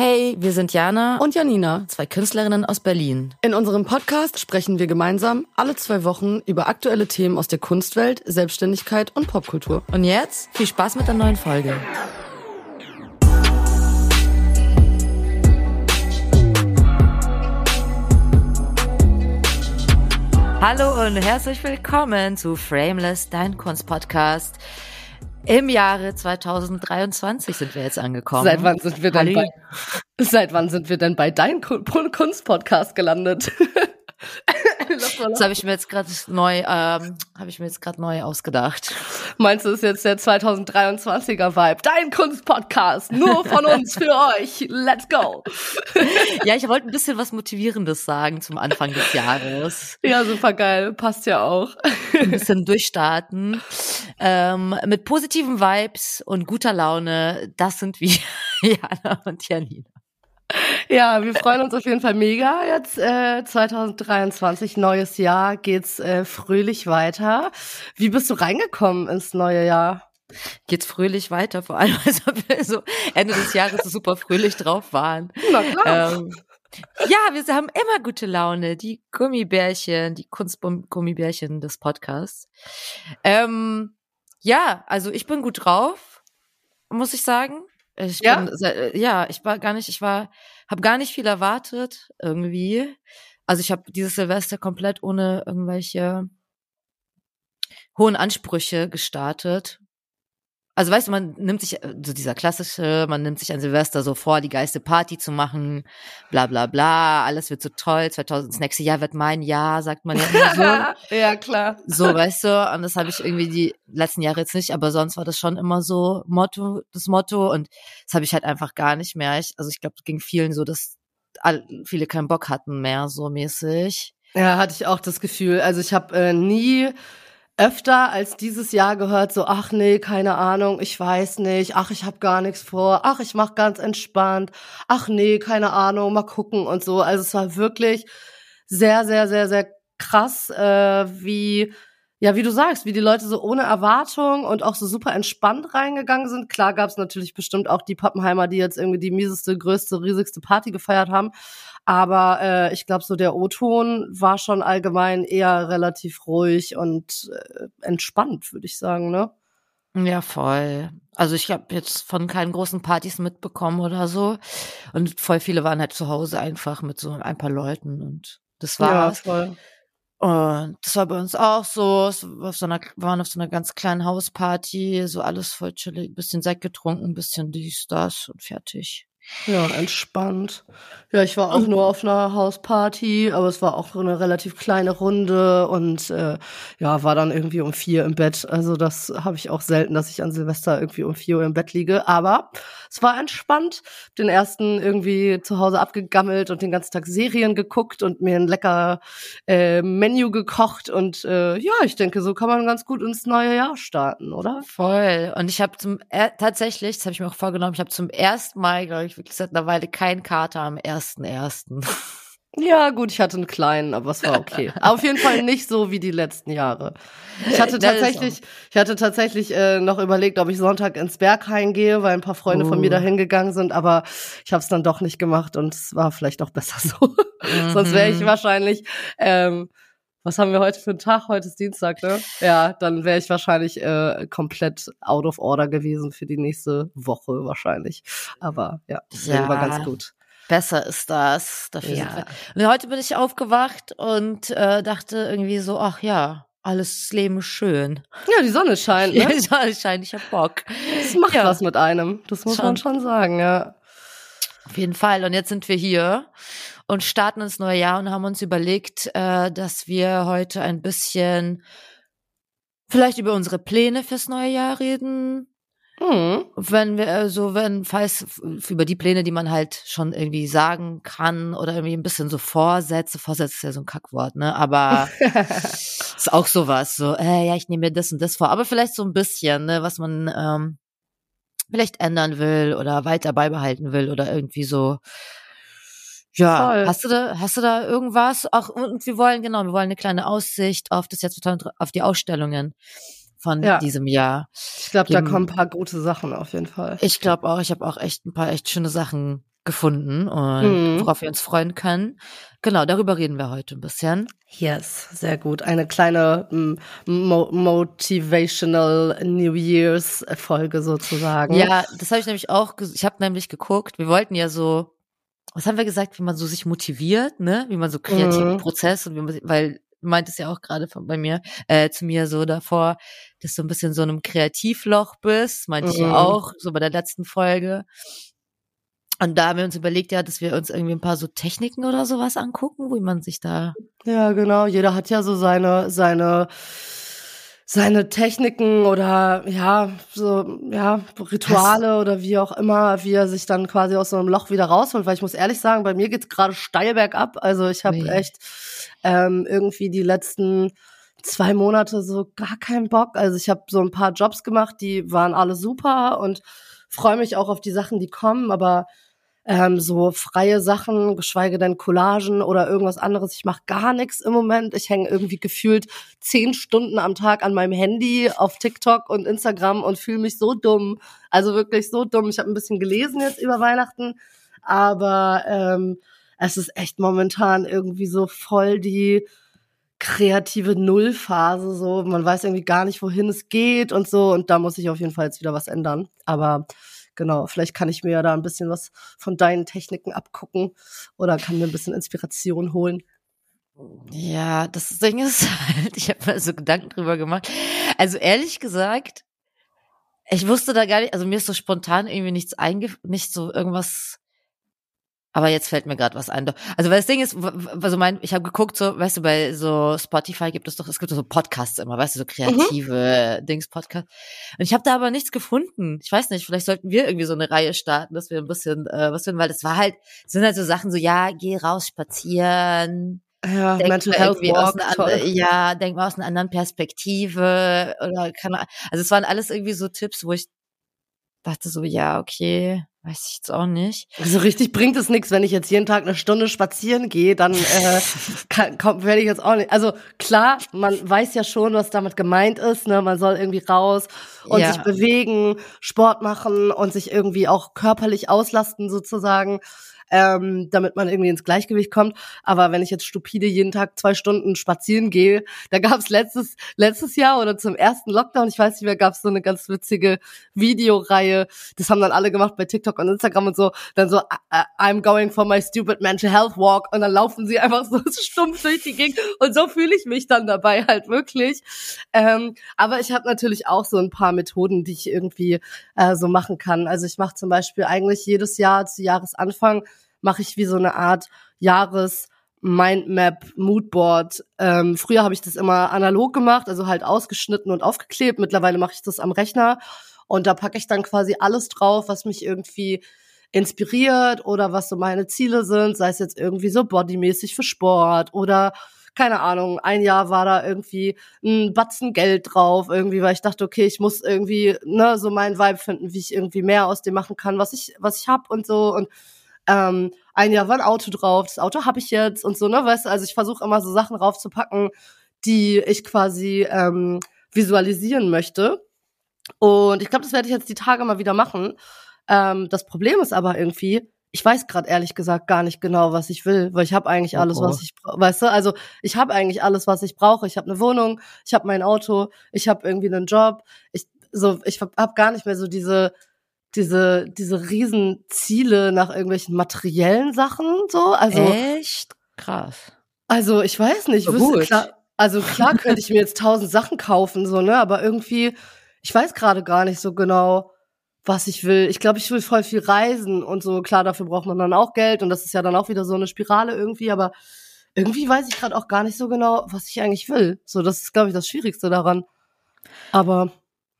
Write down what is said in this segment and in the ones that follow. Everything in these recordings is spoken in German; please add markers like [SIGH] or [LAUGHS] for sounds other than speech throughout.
Hey, wir sind Jana und Janina, zwei Künstlerinnen aus Berlin. In unserem Podcast sprechen wir gemeinsam alle zwei Wochen über aktuelle Themen aus der Kunstwelt, Selbstständigkeit und Popkultur. Und jetzt viel Spaß mit der neuen Folge. Hallo und herzlich willkommen zu Frameless, dein Kunstpodcast. Im Jahre 2023 sind wir jetzt angekommen. Seit wann sind wir denn bei, [LAUGHS] seit wann sind wir denn bei deinem Kunstpodcast gelandet? [LAUGHS] [LAUGHS] das habe ich mir jetzt gerade neu, ähm, habe ich mir jetzt gerade neu ausgedacht. Meinst du, ist jetzt der 2023er Vibe? Dein Kunstpodcast, nur von uns für euch. Let's go. [LAUGHS] ja, ich wollte ein bisschen was Motivierendes sagen zum Anfang des Jahres. Ja, super geil. Passt ja auch. ein bisschen durchstarten. Ähm, mit positiven Vibes und guter Laune. Das sind wir, [LAUGHS] Jana und Janina. Ja, wir freuen uns auf jeden Fall mega. Jetzt äh, 2023, neues Jahr, geht's äh, fröhlich weiter. Wie bist du reingekommen ins neue Jahr? Geht's fröhlich weiter, vor allem, [LAUGHS] als wir so Ende des Jahres so super fröhlich drauf waren. Na klar. Ähm, ja, wir haben immer gute Laune. Die Gummibärchen, die Kunstgummibärchen des Podcasts. Ähm, ja, also ich bin gut drauf, muss ich sagen. Ich ja? bin, äh, ja, ich war gar nicht, ich war, habe gar nicht viel erwartet irgendwie. Also ich habe dieses Silvester komplett ohne irgendwelche hohen Ansprüche gestartet. Also weißt du, man nimmt sich, äh, so dieser klassische, man nimmt sich an Silvester so vor, die geiste Party zu machen, bla bla bla, alles wird so toll, 2000, das nächste Jahr wird mein Jahr, sagt man ja immer so. [LAUGHS] ja, klar. So, weißt du, und das habe ich irgendwie die letzten Jahre jetzt nicht, aber sonst war das schon immer so Motto, das Motto und das habe ich halt einfach gar nicht mehr. Ich, also ich glaube, es ging vielen so, dass all, viele keinen Bock hatten mehr, so mäßig. Ja, hatte ich auch das Gefühl. Also ich habe äh, nie öfter als dieses Jahr gehört, so, ach nee, keine Ahnung, ich weiß nicht, ach, ich habe gar nichts vor, ach, ich mach ganz entspannt, ach nee, keine Ahnung, mal gucken und so. Also es war wirklich sehr, sehr, sehr, sehr krass, äh, wie ja, wie du sagst, wie die Leute so ohne Erwartung und auch so super entspannt reingegangen sind. Klar gab es natürlich bestimmt auch die Pappenheimer, die jetzt irgendwie die mieseste, größte, riesigste Party gefeiert haben. Aber äh, ich glaube, so der O-Ton war schon allgemein eher relativ ruhig und äh, entspannt, würde ich sagen, ne? Ja, voll. Also ich habe jetzt von keinen großen Partys mitbekommen oder so. Und voll viele waren halt zu Hause einfach mit so ein paar Leuten und das war's. Ja, voll. Und das war bei uns auch so. Wir auf so einer, waren auf so einer ganz kleinen Hausparty, so alles voll chillig, bisschen Sekt getrunken, bisschen dies, das und fertig. Ja, entspannt. Ja, ich war auch nur auf einer Hausparty, aber es war auch eine relativ kleine Runde und äh, ja, war dann irgendwie um vier im Bett. Also das habe ich auch selten, dass ich an Silvester irgendwie um vier Uhr im Bett liege. Aber es war entspannt. Den ersten irgendwie zu Hause abgegammelt und den ganzen Tag Serien geguckt und mir ein lecker äh, Menü gekocht. Und äh, ja, ich denke, so kann man ganz gut ins neue Jahr starten, oder? Voll. Und ich habe zum äh, tatsächlich, das habe ich mir auch vorgenommen, ich habe zum ersten Mal, glaube ich, wirklich seit einer Weile keinen Kater am ersten ersten. Ja, gut, ich hatte einen kleinen, aber es war okay. Auf jeden Fall nicht so wie die letzten Jahre. Ich hatte [LAUGHS] tatsächlich, ich hatte tatsächlich äh, noch überlegt, ob ich Sonntag ins Berghain gehe, weil ein paar Freunde oh. von mir oh. da hingegangen sind, aber ich habe es dann doch nicht gemacht und es war vielleicht auch besser so. [LAUGHS] Mhm. Sonst wäre ich wahrscheinlich, ähm, was haben wir heute für einen Tag? Heute ist Dienstag, ne? Ja, dann wäre ich wahrscheinlich äh, komplett out of order gewesen für die nächste Woche wahrscheinlich. Aber ja, das ja. war ganz gut. Besser ist das. Dafür ja. Und heute bin ich aufgewacht und äh, dachte irgendwie so, ach ja, alles Leben ist schön. Ja, die Sonne scheint, ne? [LAUGHS] die Sonne scheint, ich hab Bock. Das macht ja. was mit einem, das muss schon. man schon sagen, ja. Auf jeden Fall. Und jetzt sind wir hier und starten ins neue Jahr und haben uns überlegt, äh, dass wir heute ein bisschen vielleicht über unsere Pläne fürs neue Jahr reden, Mhm. Wenn wir, also wenn, falls über die Pläne, die man halt schon irgendwie sagen kann oder irgendwie ein bisschen so Vorsätze, Vorsätze ist ja so ein Kackwort, ne? Aber [LAUGHS] ist auch sowas, so, äh, ja, ich nehme mir das und das vor. Aber vielleicht so ein bisschen, ne, was man ähm, vielleicht ändern will oder weiter beibehalten will oder irgendwie so. Ja, Voll. hast du da, hast du da irgendwas? Ach, und wir wollen, genau, wir wollen eine kleine Aussicht auf das jetzt auf die Ausstellungen von ja. diesem Jahr. Ich glaube, da kommen ein paar gute Sachen auf jeden Fall. Ich glaube auch, ich habe auch echt ein paar echt schöne Sachen gefunden und mhm. worauf wir uns freuen können. Genau, darüber reden wir heute ein bisschen. Yes, sehr gut. Eine kleine mm, mo motivational New Year's Folge sozusagen. Ja, das habe ich nämlich auch. Ich habe nämlich geguckt. Wir wollten ja so, was haben wir gesagt, wie man so sich motiviert, ne? Wie man so kreativen mhm. Prozess und wie man, weil du meintest ja auch gerade bei mir, äh, zu mir so davor, dass du ein bisschen so einem Kreativloch bist, meinte mhm. ich auch, so bei der letzten Folge. Und da haben wir uns überlegt, ja, dass wir uns irgendwie ein paar so Techniken oder sowas angucken, wo man sich da. Ja, genau. Jeder hat ja so seine, seine, seine Techniken oder ja, so, ja, Rituale Was? oder wie auch immer, wie er sich dann quasi aus so einem Loch wieder rausholt. Weil ich muss ehrlich sagen, bei mir geht's gerade steil bergab. Also ich habe nee. echt ähm, irgendwie die letzten zwei Monate so gar keinen Bock. Also ich habe so ein paar Jobs gemacht, die waren alle super und freue mich auch auf die Sachen, die kommen, aber ähm, so freie Sachen, geschweige denn Collagen oder irgendwas anderes. Ich mache gar nichts im Moment. Ich hänge irgendwie gefühlt zehn Stunden am Tag an meinem Handy auf TikTok und Instagram und fühle mich so dumm. Also wirklich so dumm. Ich habe ein bisschen gelesen jetzt über Weihnachten, aber ähm, es ist echt momentan irgendwie so voll die kreative Nullphase, so man weiß irgendwie gar nicht, wohin es geht und so und da muss ich auf jeden Fall jetzt wieder was ändern. Aber genau, vielleicht kann ich mir ja da ein bisschen was von deinen Techniken abgucken oder kann mir ein bisschen Inspiration holen. Ja, das Ding [LAUGHS] ist halt, ich habe mir so Gedanken drüber gemacht. Also ehrlich gesagt, ich wusste da gar nicht, also mir ist so spontan irgendwie nichts einge, nicht so irgendwas aber jetzt fällt mir gerade was ein. Also weil das Ding ist, also mein, ich habe geguckt, so, weißt du, bei so Spotify gibt es doch, es gibt so Podcasts immer, weißt du, so mhm. kreative mhm. Dings Podcasts. Und ich habe da aber nichts gefunden. Ich weiß nicht, vielleicht sollten wir irgendwie so eine Reihe starten, dass wir ein bisschen äh, was finden, weil das war halt, sind halt so Sachen so, ja, geh raus spazieren. Ja, denk Mental Health Walk, aus ja, denk mal aus einer anderen Perspektive oder kann also es waren alles irgendwie so Tipps, wo ich dachte so, ja, okay, weiß ich jetzt auch nicht. So also richtig bringt es nichts, wenn ich jetzt jeden Tag eine Stunde spazieren gehe, dann äh, [LAUGHS] kann, werde ich jetzt auch nicht. Also klar, man weiß ja schon, was damit gemeint ist. Ne? Man soll irgendwie raus und ja. sich bewegen, Sport machen und sich irgendwie auch körperlich auslasten sozusagen ähm, damit man irgendwie ins Gleichgewicht kommt. Aber wenn ich jetzt stupide jeden Tag zwei Stunden spazieren gehe, da gab es letztes, letztes Jahr oder zum ersten Lockdown, ich weiß nicht mehr, gab es so eine ganz witzige Videoreihe. Das haben dann alle gemacht bei TikTok und Instagram und so. Dann so, I'm going for my stupid mental health walk und dann laufen sie einfach so [LAUGHS] stumpf durch die Gegend und so fühle ich mich dann dabei halt wirklich. Ähm, aber ich habe natürlich auch so ein paar Methoden, die ich irgendwie äh, so machen kann. Also ich mache zum Beispiel eigentlich jedes Jahr zu Jahresanfang mache ich wie so eine Art Jahres Mindmap, Moodboard. Ähm, früher habe ich das immer analog gemacht, also halt ausgeschnitten und aufgeklebt. Mittlerweile mache ich das am Rechner und da packe ich dann quasi alles drauf, was mich irgendwie inspiriert oder was so meine Ziele sind, sei es jetzt irgendwie so bodymäßig für Sport oder keine Ahnung, ein Jahr war da irgendwie ein Batzen Geld drauf, irgendwie, weil ich dachte, okay, ich muss irgendwie, ne, so meinen Vibe finden, wie ich irgendwie mehr aus dem machen kann, was ich, was ich hab und so und ähm, ein Jahr war ein Auto drauf, das Auto habe ich jetzt und so, ne, weißt du, also ich versuche immer so Sachen draufzupacken, die ich quasi ähm, visualisieren möchte. Und ich glaube, das werde ich jetzt die Tage mal wieder machen. Ähm, das Problem ist aber irgendwie, ich weiß gerade ehrlich gesagt gar nicht genau, was ich will, weil ich habe eigentlich alles, oh, oh. was ich brauche. Weißt du, also ich habe eigentlich alles, was ich brauche. Ich habe eine Wohnung, ich habe mein Auto, ich habe irgendwie einen Job. Ich so, ich habe gar nicht mehr so diese diese, diese riesen Ziele nach irgendwelchen materiellen Sachen, so. Also. Echt? Krass. Also, ich weiß nicht, so wüsste, klar, also klar könnte ich mir jetzt tausend Sachen kaufen, so, ne, aber irgendwie, ich weiß gerade gar nicht so genau, was ich will. Ich glaube, ich will voll viel reisen und so. Klar, dafür braucht man dann auch Geld und das ist ja dann auch wieder so eine Spirale irgendwie, aber irgendwie weiß ich gerade auch gar nicht so genau, was ich eigentlich will. So, das ist, glaube ich, das Schwierigste daran. Aber,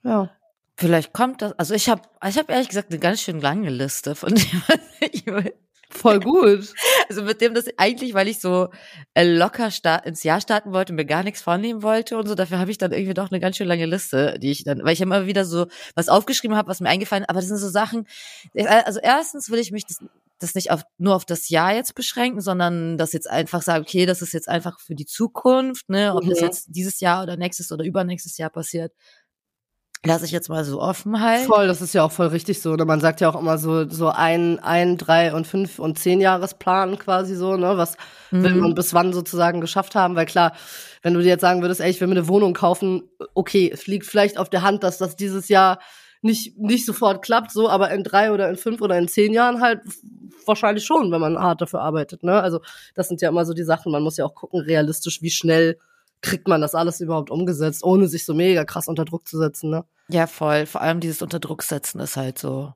ja. Vielleicht kommt das. Also ich habe, ich habe ehrlich gesagt eine ganz schön lange Liste von [LAUGHS] dem, was ich will. Voll gut. [LAUGHS] Also mit dem, das eigentlich, weil ich so äh, locker start, ins Jahr starten wollte und mir gar nichts vornehmen wollte und so, dafür habe ich dann irgendwie doch eine ganz schön lange Liste, die ich dann, weil ich immer wieder so was aufgeschrieben habe, was mir eingefallen, aber das sind so Sachen. Also erstens will ich mich das, das nicht auf, nur auf das Jahr jetzt beschränken, sondern das jetzt einfach sagen, okay, das ist jetzt einfach für die Zukunft, ne, ob mhm. das jetzt dieses Jahr oder nächstes oder übernächstes Jahr passiert, lasse ich jetzt mal so offen halt. Voll, das ist ja auch voll richtig so. Ne? Man sagt ja auch immer so, so ein, ein, drei und fünf und zehn Jahresplan quasi so, ne? Was mhm. will man bis wann sozusagen geschafft haben? Weil klar, wenn du dir jetzt sagen würdest, ey, ich will mir eine Wohnung kaufen, okay, es liegt vielleicht auf der Hand, dass das dieses Jahr nicht, nicht sofort klappt, so, aber in drei oder in fünf oder in zehn Jahren halt wahrscheinlich schon, wenn man hart dafür arbeitet, ne? Also, das sind ja immer so die Sachen. Man muss ja auch gucken, realistisch, wie schnell kriegt man das alles überhaupt umgesetzt, ohne sich so mega krass unter Druck zu setzen, ne? Ja, voll. Vor allem dieses unter Druck setzen ist halt so,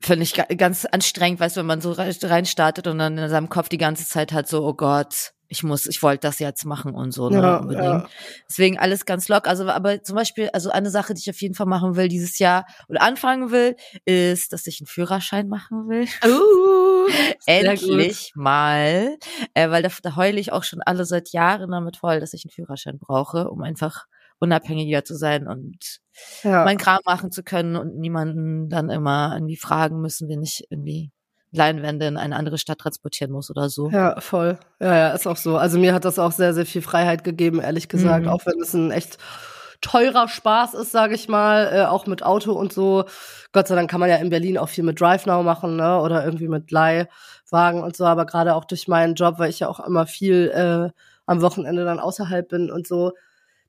finde ich ganz anstrengend, weißt du, wenn man so reinstartet und dann in seinem Kopf die ganze Zeit hat so, oh Gott, ich muss, ich wollte das jetzt machen und so. Ne, ja, unbedingt. Ja. Deswegen alles ganz lock. Also, aber zum Beispiel, also eine Sache, die ich auf jeden Fall machen will dieses Jahr oder anfangen will, ist, dass ich einen Führerschein machen will. Uh, [LAUGHS] Endlich gut. mal. Äh, weil da, da heule ich auch schon alle seit Jahren damit voll, dass ich einen Führerschein brauche, um einfach unabhängiger zu sein und ja. mein Kram machen zu können und niemanden dann immer irgendwie fragen müssen, wenn ich irgendwie Leinwände in eine andere Stadt transportieren muss oder so. Ja, voll. Ja, ja, ist auch so. Also mir hat das auch sehr, sehr viel Freiheit gegeben, ehrlich gesagt, mhm. auch wenn es ein echt teurer Spaß ist, sage ich mal, äh, auch mit Auto und so. Gott sei Dank kann man ja in Berlin auch viel mit Drive Now machen, ne? Oder irgendwie mit Leihwagen und so, aber gerade auch durch meinen Job, weil ich ja auch immer viel äh, am Wochenende dann außerhalb bin und so,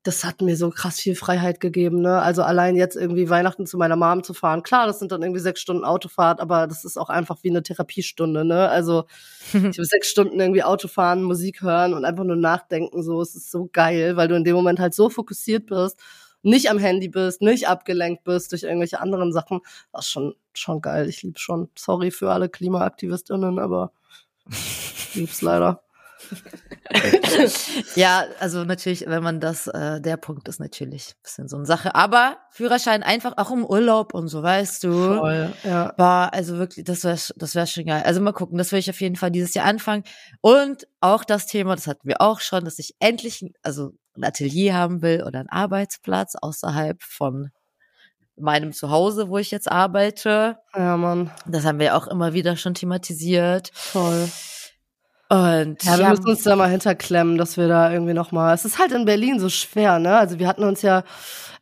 das hat mir so krass viel Freiheit gegeben, ne? Also allein jetzt irgendwie Weihnachten zu meiner Mom zu fahren. Klar, das sind dann irgendwie sechs Stunden Autofahrt, aber das ist auch einfach wie eine Therapiestunde, ne? Also [LAUGHS] ich will sechs Stunden irgendwie Auto fahren, Musik hören und einfach nur nachdenken, so. Es ist so geil, weil du in dem Moment halt so fokussiert bist, nicht am Handy bist, nicht abgelenkt bist durch irgendwelche anderen Sachen. Das ist schon, schon geil. Ich lieb's schon. Sorry für alle KlimaaktivistInnen, aber [LAUGHS] lieb's leider. [LAUGHS] ja, also natürlich, wenn man das, äh, der Punkt ist natürlich ein bisschen so eine Sache. Aber Führerschein einfach auch im Urlaub und so, weißt du. Voll, ja. War also wirklich, das wäre das wär schon geil. Also mal gucken, das will ich auf jeden Fall dieses Jahr anfangen. Und auch das Thema, das hatten wir auch schon, dass ich endlich, also ein Atelier haben will oder einen Arbeitsplatz außerhalb von meinem Zuhause, wo ich jetzt arbeite. Ja, Mann. Das haben wir auch immer wieder schon thematisiert. Voll. Und ja, wir müssen uns da mal hinterklemmen, dass wir da irgendwie noch mal. Es ist halt in Berlin so schwer, ne? Also wir hatten uns ja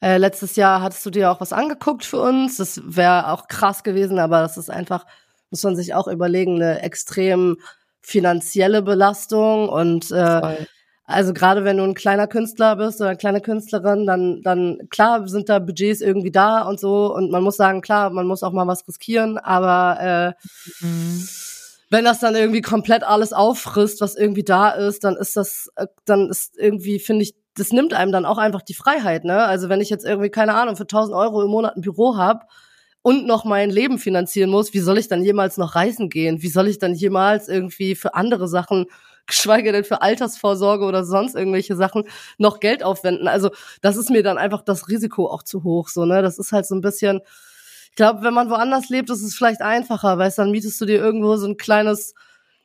äh, letztes Jahr hattest du dir auch was angeguckt für uns. Das wäre auch krass gewesen, aber das ist einfach muss man sich auch überlegen eine extrem finanzielle Belastung und äh, also gerade wenn du ein kleiner Künstler bist oder eine kleine Künstlerin, dann dann klar sind da Budgets irgendwie da und so und man muss sagen klar, man muss auch mal was riskieren, aber äh, mhm wenn das dann irgendwie komplett alles auffrisst, was irgendwie da ist, dann ist das, äh, dann ist irgendwie, finde ich, das nimmt einem dann auch einfach die Freiheit, ne? Also wenn ich jetzt irgendwie, keine Ahnung, für 1000 Euro im Monat ein Büro hab und noch mein Leben finanzieren muss, wie soll ich dann jemals noch reisen gehen? Wie soll ich dann jemals irgendwie für andere Sachen, geschweige denn für Altersvorsorge oder sonst irgendwelche Sachen, noch Geld aufwenden? Also das ist mir dann einfach das Risiko auch zu hoch, so, ne? Das ist halt so ein bisschen, ich glaube, wenn man woanders lebt, ist es vielleicht einfacher, weil dann mietest du dir irgendwo so ein kleines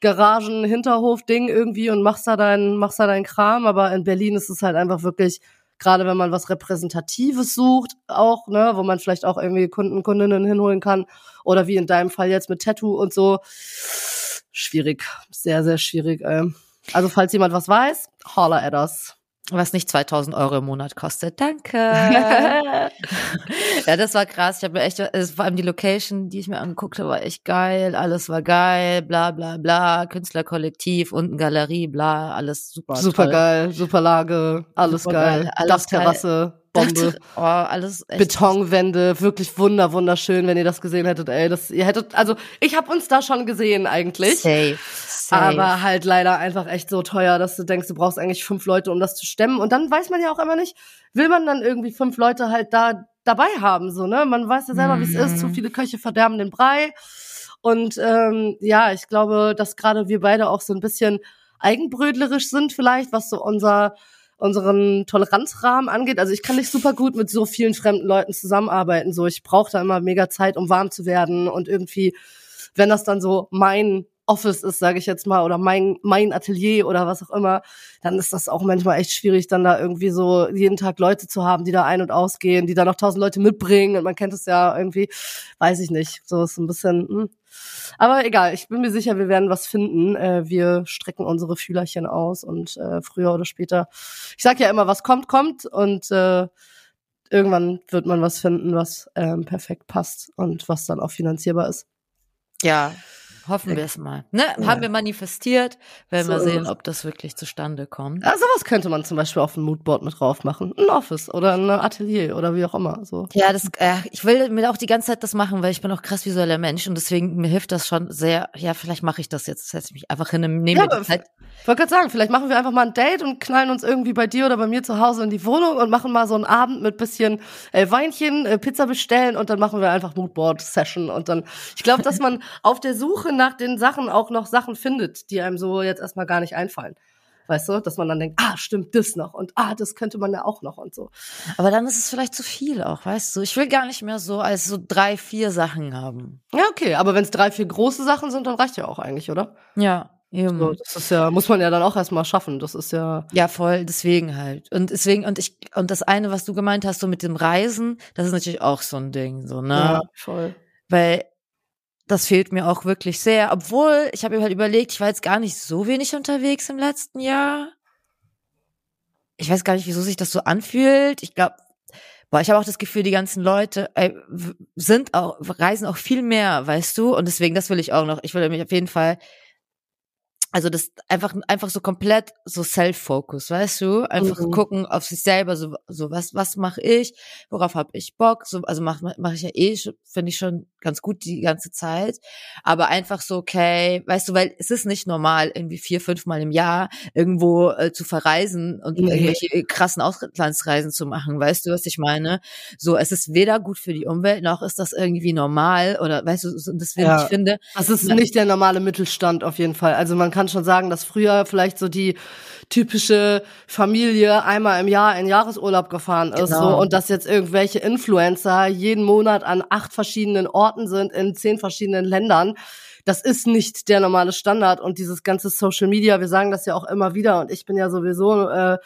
Garagen-Hinterhof-Ding irgendwie und machst da deinen, machst da deinen Kram. Aber in Berlin ist es halt einfach wirklich, gerade wenn man was Repräsentatives sucht, auch, ne, wo man vielleicht auch irgendwie Kunden, Kundinnen hinholen kann. Oder wie in deinem Fall jetzt mit Tattoo und so. Schwierig. Sehr, sehr schwierig, ey. Also, falls jemand was weiß, holler at us was nicht 2000 Euro im Monat kostet. Danke. [LAUGHS] [LAUGHS] ja, das war krass. Ich habe mir echt, also vor allem die Location, die ich mir angeguckt habe, war echt geil. Alles war geil, bla bla bla. Künstlerkollektiv, unten Galerie, bla, alles super. Super toll. geil, super Lage, alles super geil. geil. Alles Dachterrasse. Bombe. Oh, alles echt Betonwände, wirklich wunder wunderschön, wenn ihr das gesehen hättet. Ey, das ihr hättet also ich habe uns da schon gesehen eigentlich. Safe. Safe. Aber halt leider einfach echt so teuer, dass du denkst, du brauchst eigentlich fünf Leute, um das zu stemmen. Und dann weiß man ja auch immer nicht, will man dann irgendwie fünf Leute halt da dabei haben, so, ne? Man weiß ja selber, mhm. wie es ist. Zu viele Köche verderben den Brei. Und ähm, ja, ich glaube, dass gerade wir beide auch so ein bisschen eigenbrödlerisch sind, vielleicht, was so unser unseren Toleranzrahmen angeht. Also ich kann nicht super gut mit so vielen fremden Leuten zusammenarbeiten. So, ich brauche da immer mega Zeit, um warm zu werden und irgendwie, wenn das dann so mein Office ist, sage ich jetzt mal, oder mein, mein Atelier oder was auch immer, dann ist das auch manchmal echt schwierig, dann da irgendwie so jeden Tag Leute zu haben, die da ein- und ausgehen, die da noch tausend Leute mitbringen und man kennt es ja irgendwie, weiß ich nicht, so ist ein bisschen, hm. Aber egal, ich bin mir sicher, wir werden was finden, äh, wir strecken unsere Fühlerchen aus und äh, früher oder später, ich sag ja immer, was kommt, kommt und äh, irgendwann wird man was finden, was ähm, perfekt passt und was dann auch finanzierbar ist. Ja, Hoffen wir es mal. Ne? Ja. Haben wir manifestiert, werden so wir sehen, ob das wirklich zustande kommt. Ja, sowas könnte man zum Beispiel auf ein Moodboard mit drauf machen. Ein Office oder ein Atelier oder wie auch immer. So. Ja, das, äh, ich will mir auch die ganze Zeit das machen, weil ich bin auch krass visueller Mensch und deswegen mir hilft das schon sehr. Ja, vielleicht mache ich das jetzt. Setze mich einfach hin, nehme ja, mir die Zeit. Ich wollte gerade sagen, vielleicht machen wir einfach mal ein Date und knallen uns irgendwie bei dir oder bei mir zu Hause in die Wohnung und machen mal so einen Abend mit bisschen äh, Weinchen, äh, Pizza bestellen und dann machen wir einfach Moodboard-Session und dann, ich glaube, dass man [LAUGHS] auf der Suche nach den Sachen auch noch Sachen findet, die einem so jetzt erstmal gar nicht einfallen. Weißt du, dass man dann denkt, ah, stimmt das noch und ah, das könnte man ja auch noch und so. Aber dann ist es vielleicht zu viel auch, weißt du? Ich will gar nicht mehr so als so drei, vier Sachen haben. Ja, okay, aber wenn es drei, vier große Sachen sind, dann reicht ja auch eigentlich, oder? Ja. Eben. So, das ist ja, muss man ja dann auch erstmal schaffen. Das ist ja. Ja, voll, deswegen halt. Und deswegen, und ich, und das eine, was du gemeint hast, so mit dem Reisen, das ist natürlich auch so ein Ding, so, ne? Ja, voll. Weil das fehlt mir auch wirklich sehr. Obwohl, ich habe mir halt überlegt, ich war jetzt gar nicht so wenig unterwegs im letzten Jahr. Ich weiß gar nicht, wieso sich das so anfühlt. Ich glaube, boah, ich habe auch das Gefühl, die ganzen Leute äh, sind auch, reisen auch viel mehr, weißt du? Und deswegen, das will ich auch noch. Ich will mich auf jeden Fall also das einfach einfach so komplett so Self-Focus, weißt du? Einfach mhm. gucken auf sich selber, so so was was mache ich, worauf habe ich Bock? So also mache mach ich ja eh, finde ich schon ganz gut die ganze Zeit, aber einfach so okay, weißt du, weil es ist nicht normal irgendwie vier fünf Mal im Jahr irgendwo äh, zu verreisen und nee. irgendwelche krassen Auslandsreisen zu machen, weißt du, was ich meine? So es ist weder gut für die Umwelt noch ist das irgendwie normal oder weißt du, deswegen ja. ich finde, das ist nicht der normale Mittelstand auf jeden Fall. Also man kann schon sagen, dass früher vielleicht so die typische Familie einmal im Jahr in Jahresurlaub gefahren ist genau. so und dass jetzt irgendwelche Influencer jeden Monat an acht verschiedenen Orten sind in zehn verschiedenen Ländern das ist nicht der normale Standard und dieses ganze Social Media, wir sagen das ja auch immer wieder und ich bin ja sowieso äh,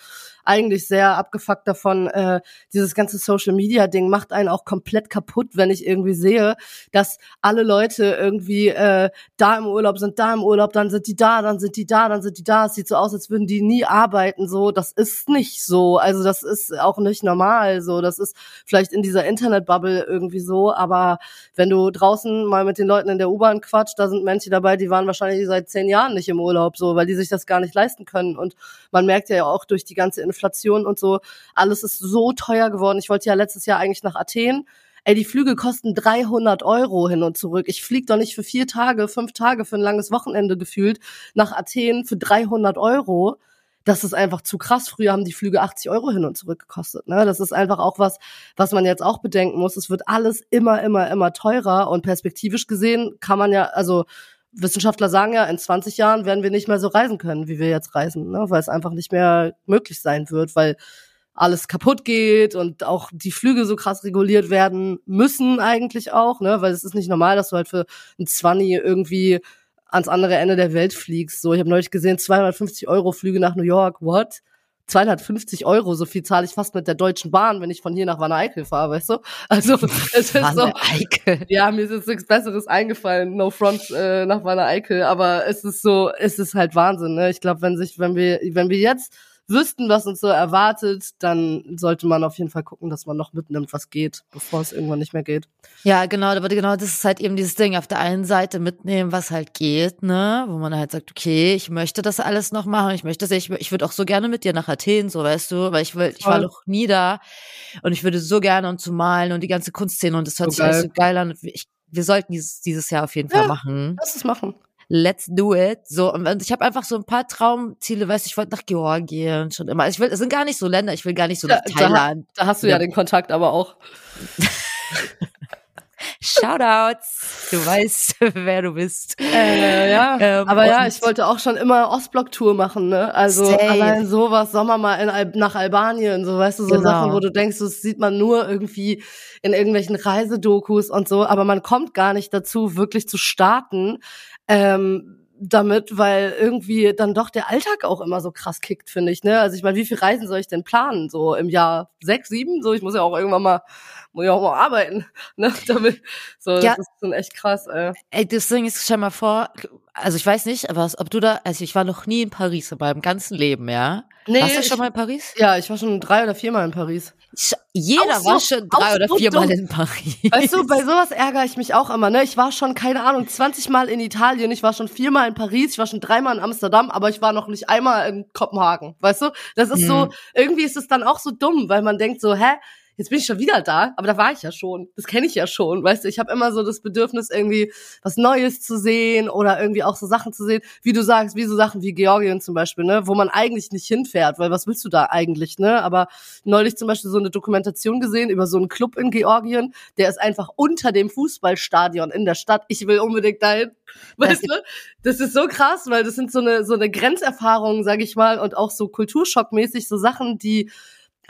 eigentlich sehr abgefuckt davon. Äh, dieses ganze Social Media Ding macht einen auch komplett kaputt, wenn ich irgendwie sehe, dass alle Leute irgendwie äh, da im Urlaub sind, da im Urlaub, dann sind die da, dann sind die da, dann sind die da. Es sieht so aus, als würden die nie arbeiten. So, das ist nicht so. Also das ist auch nicht normal. So, das ist vielleicht in dieser Internetbubble irgendwie so. Aber wenn du draußen mal mit den Leuten in der U-Bahn quatscht, da sind Menschen dabei, die waren wahrscheinlich seit zehn Jahren nicht im Urlaub, so, weil die sich das gar nicht leisten können. Und man merkt ja auch durch die ganze Inflation und so, alles ist so teuer geworden. Ich wollte ja letztes Jahr eigentlich nach Athen. Ey, die Flüge kosten 300 Euro hin und zurück. Ich flieg doch nicht für vier Tage, fünf Tage für ein langes Wochenende gefühlt nach Athen für 300 Euro. Das ist einfach zu krass. Früher haben die Flüge 80 Euro hin und zurück gekostet. Ne? Das ist einfach auch was, was man jetzt auch bedenken muss. Es wird alles immer, immer, immer teurer und perspektivisch gesehen kann man ja, also Wissenschaftler sagen ja, in 20 Jahren werden wir nicht mehr so reisen können, wie wir jetzt reisen, ne? weil es einfach nicht mehr möglich sein wird, weil alles kaputt geht und auch die Flüge so krass reguliert werden müssen eigentlich auch, ne? weil es ist nicht normal, dass du halt für ein 20 irgendwie ans andere Ende der Welt fliegst. So, ich habe neulich gesehen, 250 Euro Flüge nach New York, what? 250 Euro, so viel zahle ich fast mit der Deutschen Bahn, wenn ich von hier nach Wanne Eickel fahre, weißt du? Also [LAUGHS] es ist so, Eickel. ja, mir ist jetzt nichts Besseres eingefallen, no front äh, nach Wanne Eickel, aber es ist so, es ist halt Wahnsinn, ne? Ich glaube, wenn sich, wenn wir, wenn wir jetzt wüssten, was uns so erwartet, dann sollte man auf jeden Fall gucken, dass man noch mitnimmt, was geht, bevor es irgendwann nicht mehr geht. Ja, genau, aber genau das ist halt eben dieses Ding, auf der einen Seite mitnehmen, was halt geht, ne, wo man halt sagt, okay, ich möchte das alles noch machen, ich möchte das, ich, ich würde auch so gerne mit dir nach Athen, so weißt du, weil ich will, ich war noch nie da und ich würde so gerne und zu malen und die ganze Kunstszene und das hört so sich alles so geil an. Ich, wir sollten dieses, dieses Jahr auf jeden Fall ja, machen. Lass es machen let's do it. So, und ich habe einfach so ein paar Traumziele, weißt du, ich wollte nach Georgien schon immer. Ich will, es sind gar nicht so Länder, ich will gar nicht so nach Thailand. Da, da hast du ja, ja den Kontakt aber auch. Shoutouts, du weißt, [LAUGHS] wer du bist. Äh, ja, ähm, aber ja, ich wollte auch schon immer Ostblock-Tour machen, ne? Also safe. allein sowas, Sommer mal in Al nach Albanien, so weißt du, so genau. Sachen, wo du denkst, das sieht man nur irgendwie in irgendwelchen Reisedokus und so, aber man kommt gar nicht dazu, wirklich zu starten. Ähm, damit, weil irgendwie dann doch der Alltag auch immer so krass kickt, finde ich. Ne? Also ich meine, wie viel Reisen soll ich denn planen? So im Jahr sechs, sieben? So, ich muss ja auch irgendwann mal, muss ja auch mal arbeiten. [LAUGHS] Ne? Damit, so, das ja. ist schon echt krass. Ey. ey, das Ding ist, stell mal vor, also ich weiß nicht, aber ob du da, also ich war noch nie in Paris in meinem ganzen Leben, ja? Nee, Warst du ich- schon mal in Paris? Ja, ich war schon drei oder viermal in Paris. Ich- Jeder Auch so- war schon drei oder viermal in Paris. Weißt du, bei sowas ärgere ich mich auch immer, ne? Ich war schon, keine Ahnung, 20 Mal in Italien, ich war schon viermal in Paris, ich war schon dreimal in Amsterdam, aber ich war noch nicht einmal in Kopenhagen, weißt du? Das ist so, Mhm. irgendwie ist es dann auch so dumm, weil man denkt so, hä? Jetzt bin ich schon wieder da, aber da war ich ja schon. Das kenne ich ja schon, weißt du? Ich habe immer so das Bedürfnis, irgendwie was Neues zu sehen oder irgendwie auch so Sachen zu sehen, wie du sagst, wie so Sachen wie Georgien zum Beispiel, ne? Wo man eigentlich nicht hinfährt, weil was willst du da eigentlich, ne? Aber neulich zum Beispiel so eine Dokumentation gesehen über so einen Club in Georgien, der ist einfach unter dem Fußballstadion in der Stadt. Ich will unbedingt dahin. Weißt du? Das ist so krass, weil das sind so eine, so eine Grenzerfahrung, sag ich mal, und auch so kulturschockmäßig so Sachen, die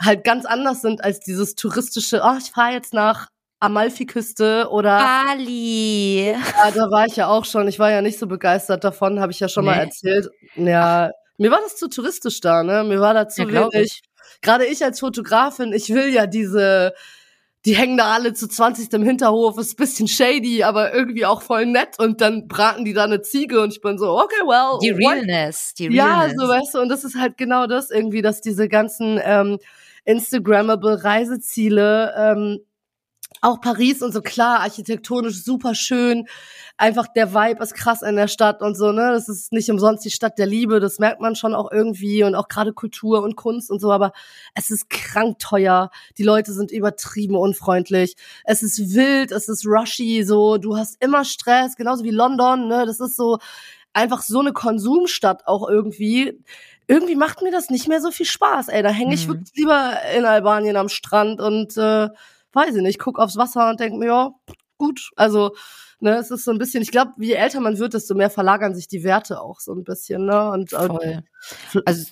halt ganz anders sind als dieses touristische, oh, ich fahre jetzt nach Amalfiküste oder Bali. ja, da war ich ja auch schon. Ich war ja nicht so begeistert davon, habe ich ja schon mal Nee. erzählt. Ja, mir war das zu touristisch da, ne? Mir war da zu Ja, wenig. Gerade ich als Fotografin, ich will ja diese, die hängen da alle zu 20 im Hinterhof, ist bisschen shady, aber irgendwie auch voll nett und dann braten die da eine Ziege und ich bin so, okay, well. Die what- Realness, die ja, Realness. so weißt du, und das ist halt genau das irgendwie, dass diese ganzen ähm, Instagrammable Reiseziele, ähm, auch Paris und so klar, architektonisch super schön, einfach der Vibe ist krass in der Stadt und so, ne? Das ist nicht umsonst die Stadt der Liebe, das merkt man schon auch irgendwie und auch gerade Kultur und Kunst und so, aber es ist krank teuer, die Leute sind übertrieben unfreundlich, es ist wild, es ist rushy, so, du hast immer Stress, genauso wie London, ne? Das ist so einfach so eine Konsumstadt auch irgendwie. Irgendwie macht mir das nicht mehr so viel Spaß, ey. Da hänge ich Mhm. wirklich lieber in Albanien am Strand und äh, weiß ich nicht, guck aufs Wasser und denk mir, ja, gut. Also, ne, es ist so ein bisschen, ich glaube, je älter man wird, desto mehr verlagern sich die Werte auch so ein bisschen, ne? Und, und Voll. Also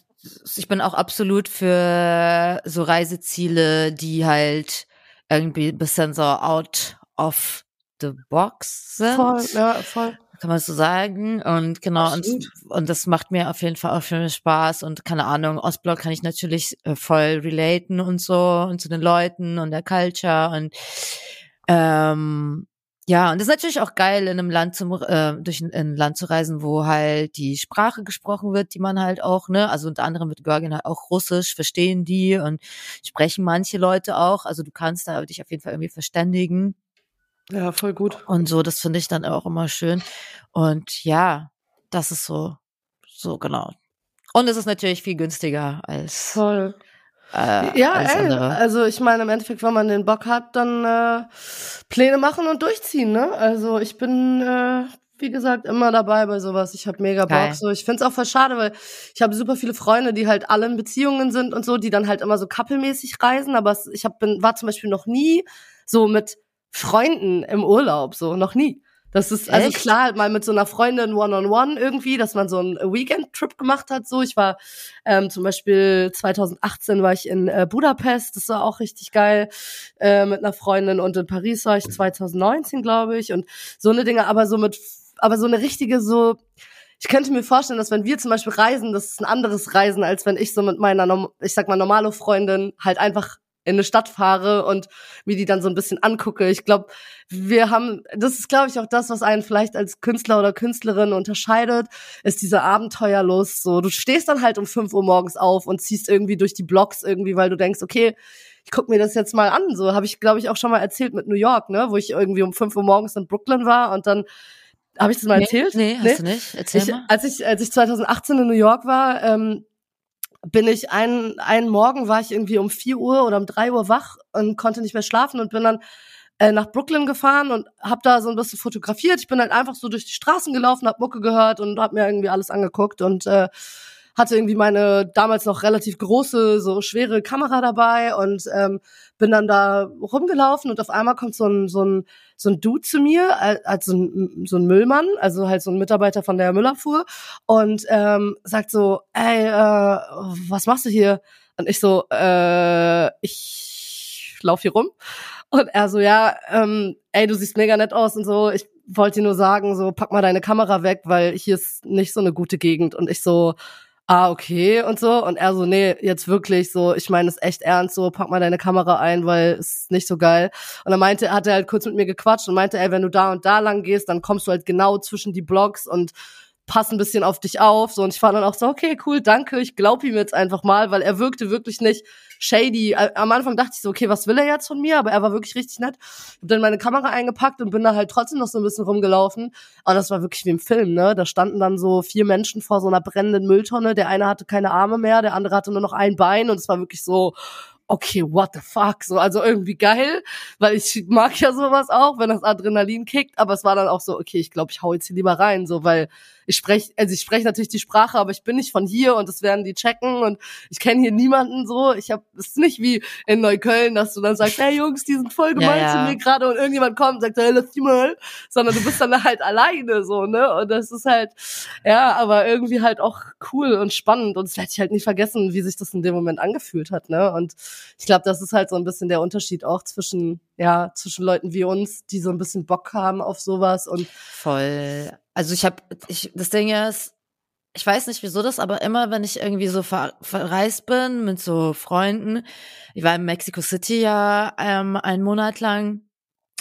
ich bin auch absolut für so Reiseziele, die halt irgendwie ein bisschen so out of the box sind. voll, ja, voll. Kann man so sagen. Und genau, und, Absolut. und das macht mir auf jeden Fall auch viel Spaß. Und keine Ahnung, Ostblock kann ich natürlich äh, voll relaten und so und zu den Leuten und der Culture und ähm, ja, und das ist natürlich auch geil, in einem Land zum, äh, durch ein, ein Land zu reisen, wo halt die Sprache gesprochen wird, die man halt auch, ne, also unter anderem wird Georgien halt auch Russisch, verstehen die und sprechen manche Leute auch. Also du kannst da dich auf jeden Fall irgendwie verständigen. Ja, voll gut. Und so, das finde ich dann auch immer schön. Und ja, das ist so, so genau. Und es ist natürlich viel günstiger als, Voll. äh, Ja, als ey, andere. also ich meine, im Endeffekt, wenn man den Bock hat, dann äh, Pläne machen und durchziehen, ne? Also ich bin, äh, wie gesagt, immer dabei bei sowas. Ich habe mega Bock. Geil. So, ich find's auch voll schade, weil ich habe super viele Freunde, die halt alle in Beziehungen sind und so, die dann halt immer so couple-mäßig reisen. Aber es, ich hab, bin, war zum Beispiel noch nie so mit Freunden im Urlaub, so noch nie. Das ist also Echt? klar, halt mal mit so einer Freundin one-on-one irgendwie, dass man so einen Weekend-Trip gemacht hat. So, ich war ähm, zum Beispiel 2018 war ich in äh, Budapest, das war auch richtig geil äh, mit einer Freundin und in Paris war ich 2019, glaube ich, und so eine Dinge, aber so mit, aber so eine richtige so. Ich könnte mir vorstellen, dass wenn wir zum Beispiel reisen, das ist ein anderes Reisen, als wenn ich so mit meiner, ich sag mal, normale Freundin halt einfach in eine Stadt fahre und mir die dann so ein bisschen angucke. Ich glaube, wir haben, das ist, glaube ich, auch das, was einen vielleicht als Künstler oder Künstlerin unterscheidet, ist diese Abenteuerlust. So, du stehst dann halt um 5 Uhr morgens auf und ziehst irgendwie durch die Blocks irgendwie, weil du denkst, okay, ich guck mir das jetzt mal an. So habe ich, glaube ich, auch schon mal erzählt mit New York, ne, wo ich irgendwie um 5 Uhr morgens in Brooklyn war und dann habe ich das mal Nee, erzählt? Nee, hast du nicht? Erzähl Ich, mal. als ich als ich 2018 in New York war, ähm, bin ich einen einen Morgen war ich irgendwie um 4 Uhr oder um 3 Uhr wach und konnte nicht mehr schlafen und bin dann äh, nach Brooklyn gefahren und habe da so ein bisschen fotografiert. Ich bin halt einfach so durch die Straßen gelaufen, hab Mucke gehört und hab mir irgendwie alles angeguckt und äh, hatte irgendwie meine damals noch relativ große, so schwere Kamera dabei und ähm, bin dann da rumgelaufen und auf einmal kommt so ein, so ein, so ein Dude zu mir, als als so ein, so ein Müllmann, also halt so ein Mitarbeiter von der Müllabfuhr und ähm, sagt so, ey, äh, was machst du hier? Und ich so, äh, ich lauf hier rum. Und er so, ja, ähm, ey, du siehst mega nett aus und so. Ich wollte dir nur sagen, so, pack mal deine Kamera weg, weil hier ist nicht so eine gute Gegend. Und ich so, ah, okay und so. Und er so, nee, jetzt wirklich so, ich meine es echt ernst, so, pack mal deine Kamera ein, weil es ist nicht so geil. Und dann meinte, hat er halt kurz mit mir gequatscht und meinte, ey, wenn du da und da lang gehst, dann kommst du halt genau zwischen die Blocks und pass ein bisschen auf dich auf. So, und ich war dann auch so, okay, cool, danke, ich glaub ihm jetzt einfach mal, weil er wirkte wirklich nicht shady. Am Anfang dachte ich so, okay, was will er jetzt von mir? Aber er war wirklich richtig nett. Hab dann meine Kamera eingepackt und bin da halt trotzdem noch so ein bisschen rumgelaufen. Aber das war wirklich wie im Film, ne? Da standen dann so vier Menschen vor so einer brennenden Mülltonne. Der eine hatte keine Arme mehr, der andere hatte nur noch ein Bein und es war wirklich so, okay, what the fuck, so, also irgendwie geil, weil ich mag ja sowas auch, wenn das Adrenalin kickt, aber es war dann auch so, okay, ich glaube, ich hau jetzt hier lieber rein, so, weil ich spreche, also ich spreche natürlich die Sprache, aber ich bin nicht von hier und das werden die checken und ich kenne hier niemanden so. Ich habe es ist nicht wie in Neukölln, dass du dann sagst, hey Jungs, die sind voll gemein ja, ja. zu mir gerade und irgendjemand kommt und sagt, hey, lass die mal, sondern du bist dann halt alleine so, ne? Und das ist halt, ja, aber irgendwie halt auch cool und spannend und es werde ich halt nicht vergessen, wie sich das in dem Moment angefühlt hat, ne? Und ich glaube, das ist halt so ein bisschen der Unterschied auch zwischen ja, zwischen Leuten wie uns, die so ein bisschen Bock haben auf sowas und voll. Also ich habe, ich, das Ding ist, ich weiß nicht wieso das, aber immer wenn ich irgendwie so ver verreist bin mit so Freunden, ich war in Mexico City ja ähm, einen Monat lang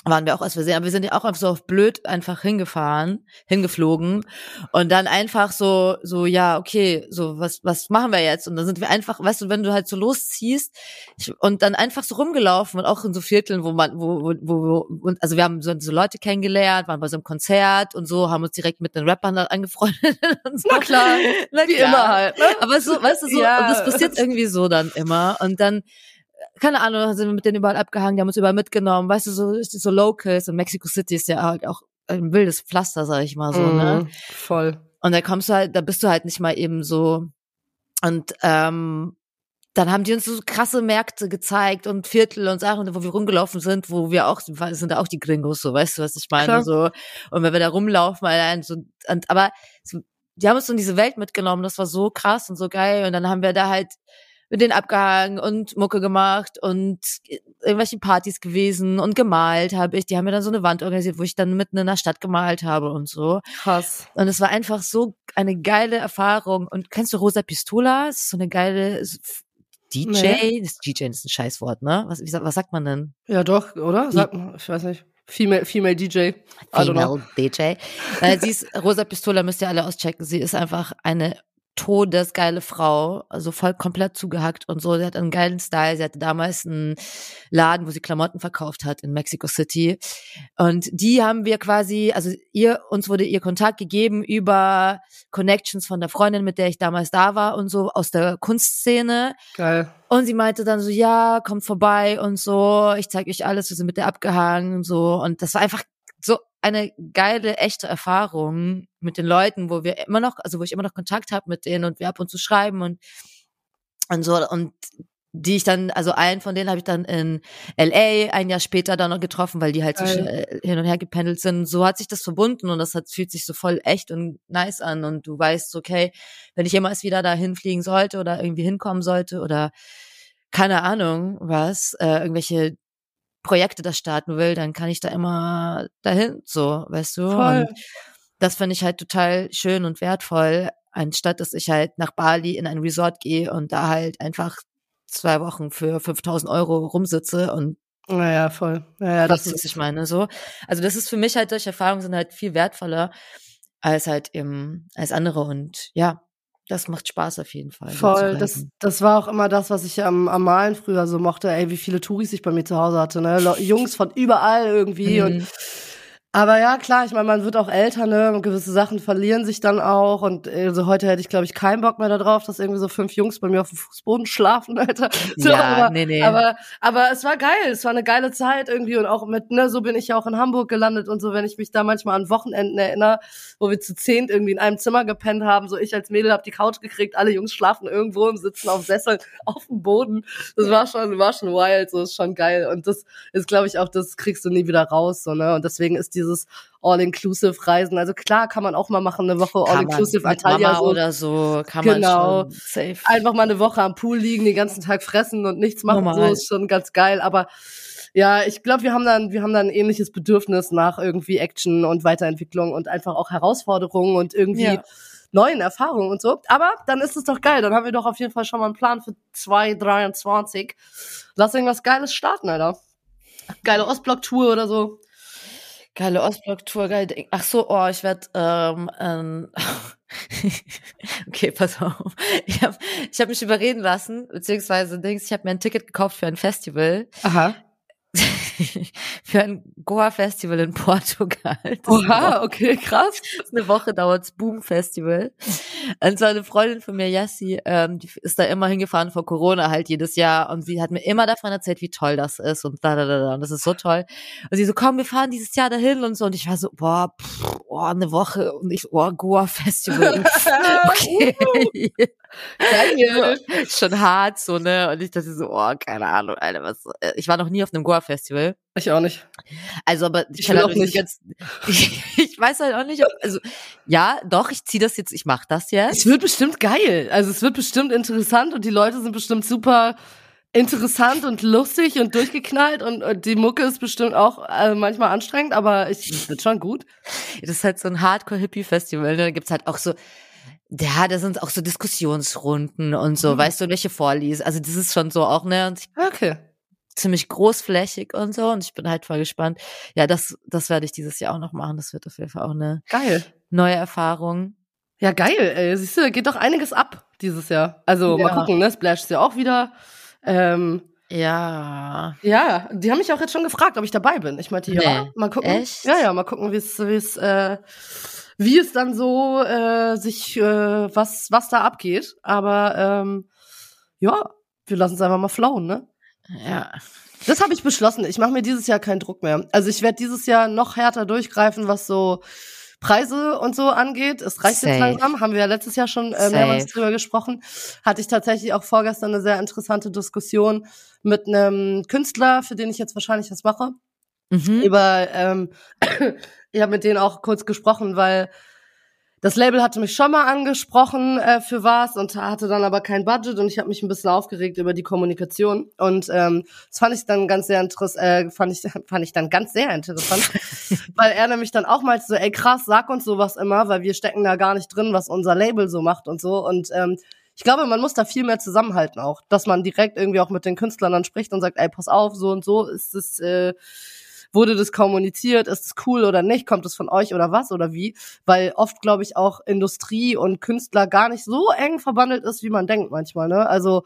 waren wir auch als wir sehen, aber wir sind ja auch einfach so auf blöd einfach hingefahren, hingeflogen und dann einfach so so ja, okay, so was was machen wir jetzt und dann sind wir einfach, weißt du, wenn du halt so losziehst ich, und dann einfach so rumgelaufen und auch in so Vierteln, wo man wo wo, wo wo also wir haben so, so Leute kennengelernt, waren bei so einem Konzert und so, haben uns direkt mit den Rappern dann angefreundet [LAUGHS] und so. Na klar, Na klar. wie immer halt. Ne? Aber so, weißt du, so ja. und das passiert irgendwie so dann immer und dann keine Ahnung, sind wir mit denen überall abgehangen, die haben uns überall mitgenommen, weißt du, so, so Locals und Mexico City ist ja halt auch ein wildes Pflaster, sag ich mal so, mm, ne? Mhm, voll. Und da kommst du halt, da bist du halt nicht mal eben so und ähm, dann haben die uns so krasse Märkte gezeigt und Viertel und Sachen, wo wir rumgelaufen sind, wo wir auch, sind da auch die Gringos, so, weißt du, was ich meine, Klar. so. Und wenn wir da rumlaufen, allein so, und, aber, die haben uns so in diese Welt mitgenommen, das war so krass und so geil und dann haben wir da halt mit denen abgehangen und Mucke gemacht und irgendwelche Partys gewesen und gemalt habe ich. Die haben mir dann so eine Wand organisiert, wo ich dann mitten in der Stadt gemalt habe und so. Krass. Und es war einfach so eine geile Erfahrung. Und kennst du Rosa Pistola? Das ist so eine geile DJ? Nee. Das DJ ist ein Scheißwort, ne? Was, wie, was sagt man denn? Ja, doch, oder? Sag, ich weiß nicht. Female, Female DJ. Female DJ. Äh, sie ist, Rosa Pistola müsst ihr alle auschecken. Sie ist einfach eine todesgeile Frau, also voll komplett zugehackt und so. Sie hat einen geilen Style. Sie hatte damals einen Laden, wo sie Klamotten verkauft hat in Mexico City. Und die haben wir quasi, also ihr, uns wurde ihr Kontakt gegeben über Connections von der Freundin, mit der ich damals da war und so aus der Kunstszene. Geil. Und sie meinte dann so, ja, kommt vorbei und so, ich zeige euch alles, wir sind mit der abgehangen und so. Und das war einfach so eine geile, echte Erfahrung mit den Leuten, wo wir immer noch, also wo ich immer noch Kontakt habe mit denen und wir ab und zu schreiben und, und so. Und die ich dann, also einen von denen habe ich dann in LA ein Jahr später dann noch getroffen, weil die halt so äh, hin und her gependelt sind. So hat sich das verbunden und das hat, fühlt sich so voll echt und nice an. Und du weißt, okay, wenn ich jemals wieder dahin fliegen sollte oder irgendwie hinkommen sollte oder keine Ahnung was, äh, irgendwelche Projekte da starten will, dann kann ich da immer dahin, so, weißt du? Voll. Und das finde ich halt total schön und wertvoll, anstatt dass ich halt nach Bali in ein Resort gehe und da halt einfach zwei Wochen für 5000 Euro rumsitze und naja, voll. Naja, das, ist, was ich meine, so. Also das ist für mich halt, solche Erfahrungen sind halt viel wertvoller als halt eben, als andere und ja, das macht Spaß auf jeden Fall. Voll, das, das war auch immer das, was ich am, am Malen früher so mochte, ey, wie viele Touris ich bei mir zu Hause hatte, ne? Jungs von überall irgendwie mhm. und aber ja, klar, ich meine, man wird auch älter, ne? Und gewisse Sachen verlieren sich dann auch. Und also heute hätte ich, glaube ich, keinen Bock mehr darauf, dass irgendwie so fünf Jungs bei mir auf dem Fußboden schlafen, [LAUGHS] Alter. So, ja, aber, nee, nee. aber, aber es war geil, es war eine geile Zeit irgendwie und auch mit, ne, so bin ich ja auch in Hamburg gelandet und so, wenn ich mich da manchmal an Wochenenden erinnere, wo wir zu zehnt irgendwie in einem Zimmer gepennt haben, so ich als Mädel hab die Couch gekriegt, alle Jungs schlafen irgendwo und sitzen auf Sesseln [LAUGHS] auf dem Boden. Das war schon, war schon wild, so ist schon geil. Und das ist, glaube ich, auch, das kriegst du nie wieder raus, so, ne? Und deswegen ist die dieses All-Inclusive-Reisen. Also klar kann man auch mal machen, eine Woche All-Inclusive Antalya. So. oder so kann genau. man schon safe. Einfach mal eine Woche am Pool liegen, den ganzen Tag fressen und nichts machen, Normal. so ist schon ganz geil. Aber ja, ich glaube, wir haben dann, wir haben dann ein ähnliches Bedürfnis nach irgendwie Action und Weiterentwicklung und einfach auch Herausforderungen und irgendwie ja neuen Erfahrungen und so. Aber dann ist es doch geil. Dann haben wir doch auf jeden Fall schon mal einen Plan für 2023. Lass irgendwas Geiles starten, Alter. Geile Ostblock-Tour oder so. Geile Ostblock-Tour, geil. Ach so, oh, ich werde, ähm, ähm, [LAUGHS] okay, pass auf. Ich habe ich hab mich überreden lassen, beziehungsweise Dings, ich habe mir ein Ticket gekauft für ein Festival. Aha. [LAUGHS] für ein Goa-Festival in Portugal. Oha, okay, krass. Eine Woche dauert's Boom Festival. Und so eine Freundin von mir, Yassi, ähm, die ist da immer hingefahren vor Corona halt jedes Jahr und sie hat mir immer davon erzählt, wie toll das ist und da, da, da, da. Und das ist so toll. Und sie so, komm, wir fahren dieses Jahr dahin und so. Und ich war so, boah, pff, oh, eine Woche und ich, oh, Goa Festival. [LAUGHS] [LAUGHS] okay. Geil. So, schon hart so, ne? Und ich dachte so, oh, keine Ahnung, Alter, was. Äh, ich war noch nie auf einem Goa-Festival. Ich auch nicht. Also, aber ich, ich auch nicht. Ganz, ich, [LAUGHS] ich, weiß halt auch nicht, ob, also ja, doch, ich ziehe das jetzt, ich mach das jetzt. Es wird bestimmt geil. Also es wird bestimmt interessant und die Leute sind bestimmt super interessant und lustig und durchgeknallt und, und die Mucke ist bestimmt auch äh, manchmal anstrengend, aber ich, es wird schon gut. Das ist halt so ein Hardcore-Hippie-Festival. Ne? Da gibt's halt auch so ja, da sind auch so Diskussionsrunden und so, mhm. weißt du, welche vorliest. Also das ist schon so auch, ne? Okay. Ziemlich großflächig und so. Und ich bin halt voll gespannt. Ja, das, das werde ich dieses Jahr auch noch machen. Das wird auf jeden Fall auch eine geil. neue Erfahrung. Ja, geil, ey. Siehst du, da geht doch einiges ab dieses Jahr. Also ja. mal gucken, ne? Splash ist ja auch wieder. Ähm, ja. Ja, die haben mich auch jetzt schon gefragt, ob ich dabei bin. Ich meinte, ja, nee. mal gucken. Echt? Ja, ja, mal gucken, wie es, wie es, äh, wie es dann so äh, sich, äh, was, was da abgeht. Aber ähm, ja, wir lassen es einfach mal flowen, ne? Ja. Das habe ich beschlossen. Ich mache mir dieses Jahr keinen Druck mehr. Also ich werde dieses Jahr noch härter durchgreifen, was so Preise und so angeht. Es reicht Safe. jetzt langsam, haben wir ja letztes Jahr schon äh, mehrmals drüber gesprochen. Hatte ich tatsächlich auch vorgestern eine sehr interessante Diskussion mit einem Künstler, für den ich jetzt wahrscheinlich was mache. Mhm. Über, ähm, ich habe mit denen auch kurz gesprochen, weil das Label hatte mich schon mal angesprochen äh, für was und hatte dann aber kein Budget und ich habe mich ein bisschen aufgeregt über die Kommunikation. Und ähm, das fand ich dann ganz sehr interessant, äh, fand ich [LAUGHS] fand ich dann ganz sehr interessant, [LAUGHS] weil er nämlich dann auch meinte so, ey krass, sag uns sowas immer, weil wir stecken da gar nicht drin, was unser Label so macht und so. Und ähm, ich glaube, man muss da viel mehr zusammenhalten auch, dass man direkt irgendwie auch mit den Künstlern dann spricht und sagt, ey, pass auf, so und so ist es äh, Wurde das kommuniziert? Ist es cool oder nicht? Kommt es von euch oder was oder wie? Weil oft, glaube ich, auch Industrie und Künstler gar nicht so eng verbandelt ist, wie man denkt manchmal. Ne? Also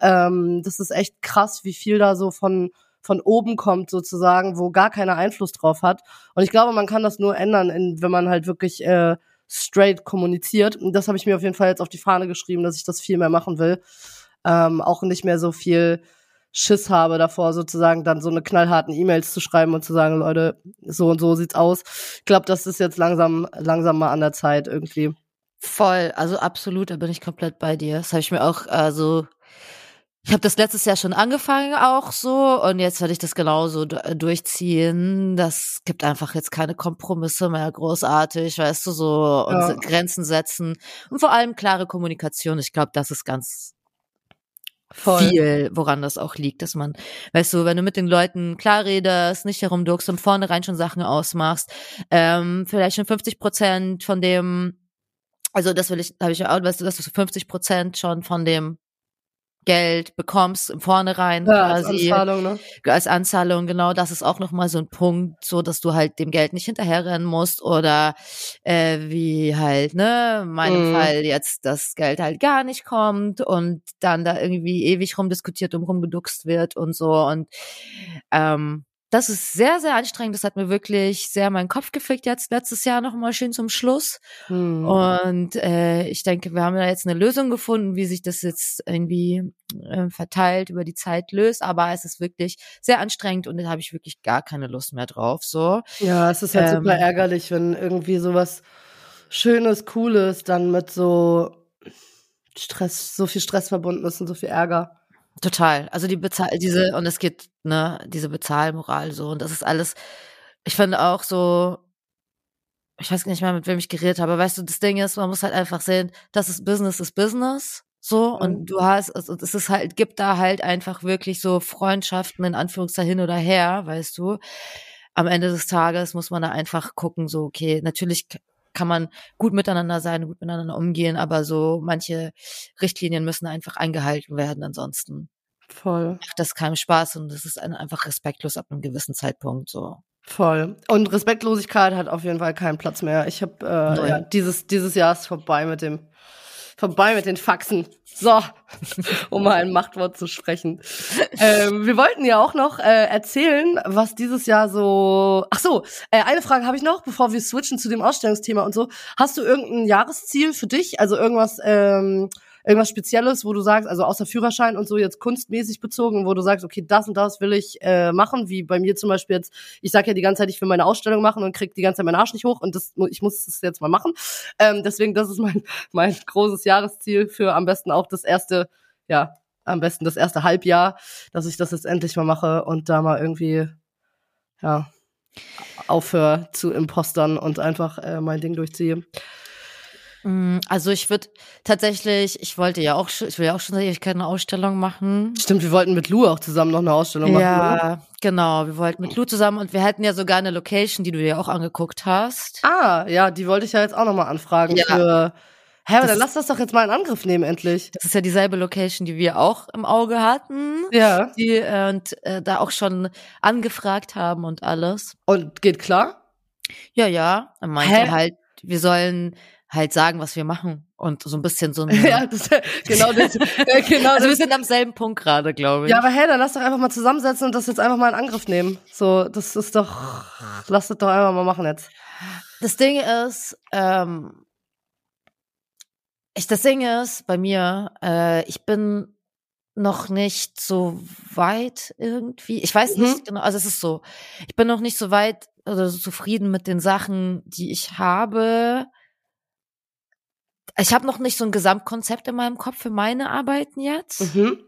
ähm, das ist echt krass, wie viel da so von von oben kommt sozusagen, wo gar keiner Einfluss drauf hat. Und ich glaube, man kann das nur ändern, wenn man halt wirklich äh, straight kommuniziert. Und das habe ich mir auf jeden Fall jetzt auf die Fahne geschrieben, dass ich das viel mehr machen will. Ähm, auch nicht mehr so viel Schiss habe davor, sozusagen dann so eine knallharten E-Mails zu schreiben und zu sagen, Leute, so und so sieht's aus. Ich glaube, das ist jetzt langsam, langsam mal an der Zeit irgendwie. Voll, also absolut, da bin ich komplett bei dir. Das habe ich mir auch, also ich habe das letztes Jahr schon angefangen auch so und jetzt werde ich das genauso durchziehen. Das gibt einfach jetzt keine Kompromisse mehr großartig, weißt du, so und ja. Grenzen setzen und vor allem klare Kommunikation. Ich glaube, das ist ganz Voll. viel, woran das auch liegt, dass man, weißt du, wenn du mit den Leuten klar redest, nicht herumduckst und vornherein schon Sachen ausmachst, ähm, vielleicht schon 50 Prozent von dem, also das will ich, habe ich auch, weißt du, dass du 50 Prozent schon von dem Geld bekommst im Vornherein ja, quasi als Anzahlung, ne? als Anzahlung genau das ist auch noch mal so ein Punkt so dass du halt dem Geld nicht hinterherrennen musst oder äh, wie halt ne in meinem mhm. Fall jetzt das Geld halt gar nicht kommt und dann da irgendwie ewig rumdiskutiert und rumgeduckst wird und so und ähm, das ist sehr, sehr anstrengend. Das hat mir wirklich sehr meinen Kopf gefickt jetzt letztes Jahr nochmal schön zum Schluss. Hm. Und äh, ich denke, wir haben da jetzt eine Lösung gefunden, wie sich das jetzt irgendwie äh, verteilt über die Zeit löst. Aber es ist wirklich sehr anstrengend und da habe ich wirklich gar keine Lust mehr drauf. So. Ja, es ist halt ähm, super ärgerlich, wenn irgendwie sowas Schönes, Cooles dann mit so Stress, so viel Stress verbunden ist und so viel Ärger. Total. Also die Bezahl, diese, und es geht, ne, diese Bezahlmoral so. Und das ist alles, ich finde auch so, ich weiß nicht mehr, mit wem ich geredet habe, aber weißt du, das Ding ist, man muss halt einfach sehen, das ist Business ist Business. So, und mhm. du hast, es ist halt, gibt da halt einfach wirklich so Freundschaften in Anführungszeichen hin oder her, weißt du. Am Ende des Tages muss man da einfach gucken, so, okay, natürlich kann man gut miteinander sein, gut miteinander umgehen, aber so manche Richtlinien müssen einfach eingehalten werden, ansonsten Voll. macht das keinem Spaß und das ist einfach respektlos ab einem gewissen Zeitpunkt so. Voll. Und Respektlosigkeit hat auf jeden Fall keinen Platz mehr. Ich habe äh, ja, dieses dieses Jahr ist vorbei mit dem vorbei mit den Faxen. So, [LAUGHS] um mal ein Machtwort zu sprechen. ähm, wir wollten ja auch noch äh, erzählen, was dieses Jahr so. Ach so, äh, eine Frage habe ich noch, bevor wir switchen zu dem Ausstellungsthema und so. Hast du irgendein Jahresziel für dich? Also irgendwas ähm, irgendwas Spezielles, wo du sagst, also außer Führerschein und so jetzt kunstmäßig bezogen, wo du sagst, okay, das und das will ich äh, machen, wie bei mir zum Beispiel jetzt, ich sage ja die ganze Zeit, ich will meine Ausstellung machen und krieg die ganze Zeit meinen Arsch nicht hoch und das, ich muss das jetzt mal machen. Ähm, deswegen, das ist mein, [LAUGHS] mein großes Jahresziel für am besten auch das erste, ja, am besten das erste Halbjahr, dass ich das jetzt endlich mal mache und da mal irgendwie, ja, aufhöre zu impostern und einfach äh, mein Ding durchziehe. Mm, also ich würde tatsächlich, ich wollte ja auch, ich will ja auch schon seit Ewigkeit eine Ausstellung machen. Stimmt, wir wollten mit Lou auch zusammen noch eine Ausstellung machen. Ja, oder? genau, wir wollten mit Lou zusammen und wir hätten ja sogar eine Location, die du dir auch angeguckt hast. Ah, ja, die wollte ich ja jetzt auch nochmal anfragen Ja. für. Hä, aber Das dann lass das doch jetzt mal in Angriff nehmen, endlich. Das ist ja dieselbe Location, die wir auch im Auge hatten. Ja. Die äh, und äh, da auch schon angefragt haben und alles. Und geht klar? Ja, ja. Er meinte Hä? halt, wir sollen halt sagen, was wir machen und so ein bisschen so. [LAUGHS] Eine, Ja, das, [LAUGHS] genau das. äh, genau Also wir das. sind am selben Punkt gerade, glaube ich. Ja, aber hey, dann lass doch einfach mal zusammensetzen und das jetzt einfach mal in Angriff nehmen. So, das ist doch, lass das doch einfach mal machen jetzt. Das Ding ist, ähm, ich, das Ding ist bei mir, äh, ich bin noch nicht so weit irgendwie. Ich weiß Mhm. nicht genau, also es ist so, ich bin noch nicht so weit oder so zufrieden mit den Sachen, die ich habe. Ich habe noch nicht so ein Gesamtkonzept in meinem Kopf für meine Arbeiten jetzt. Mhm.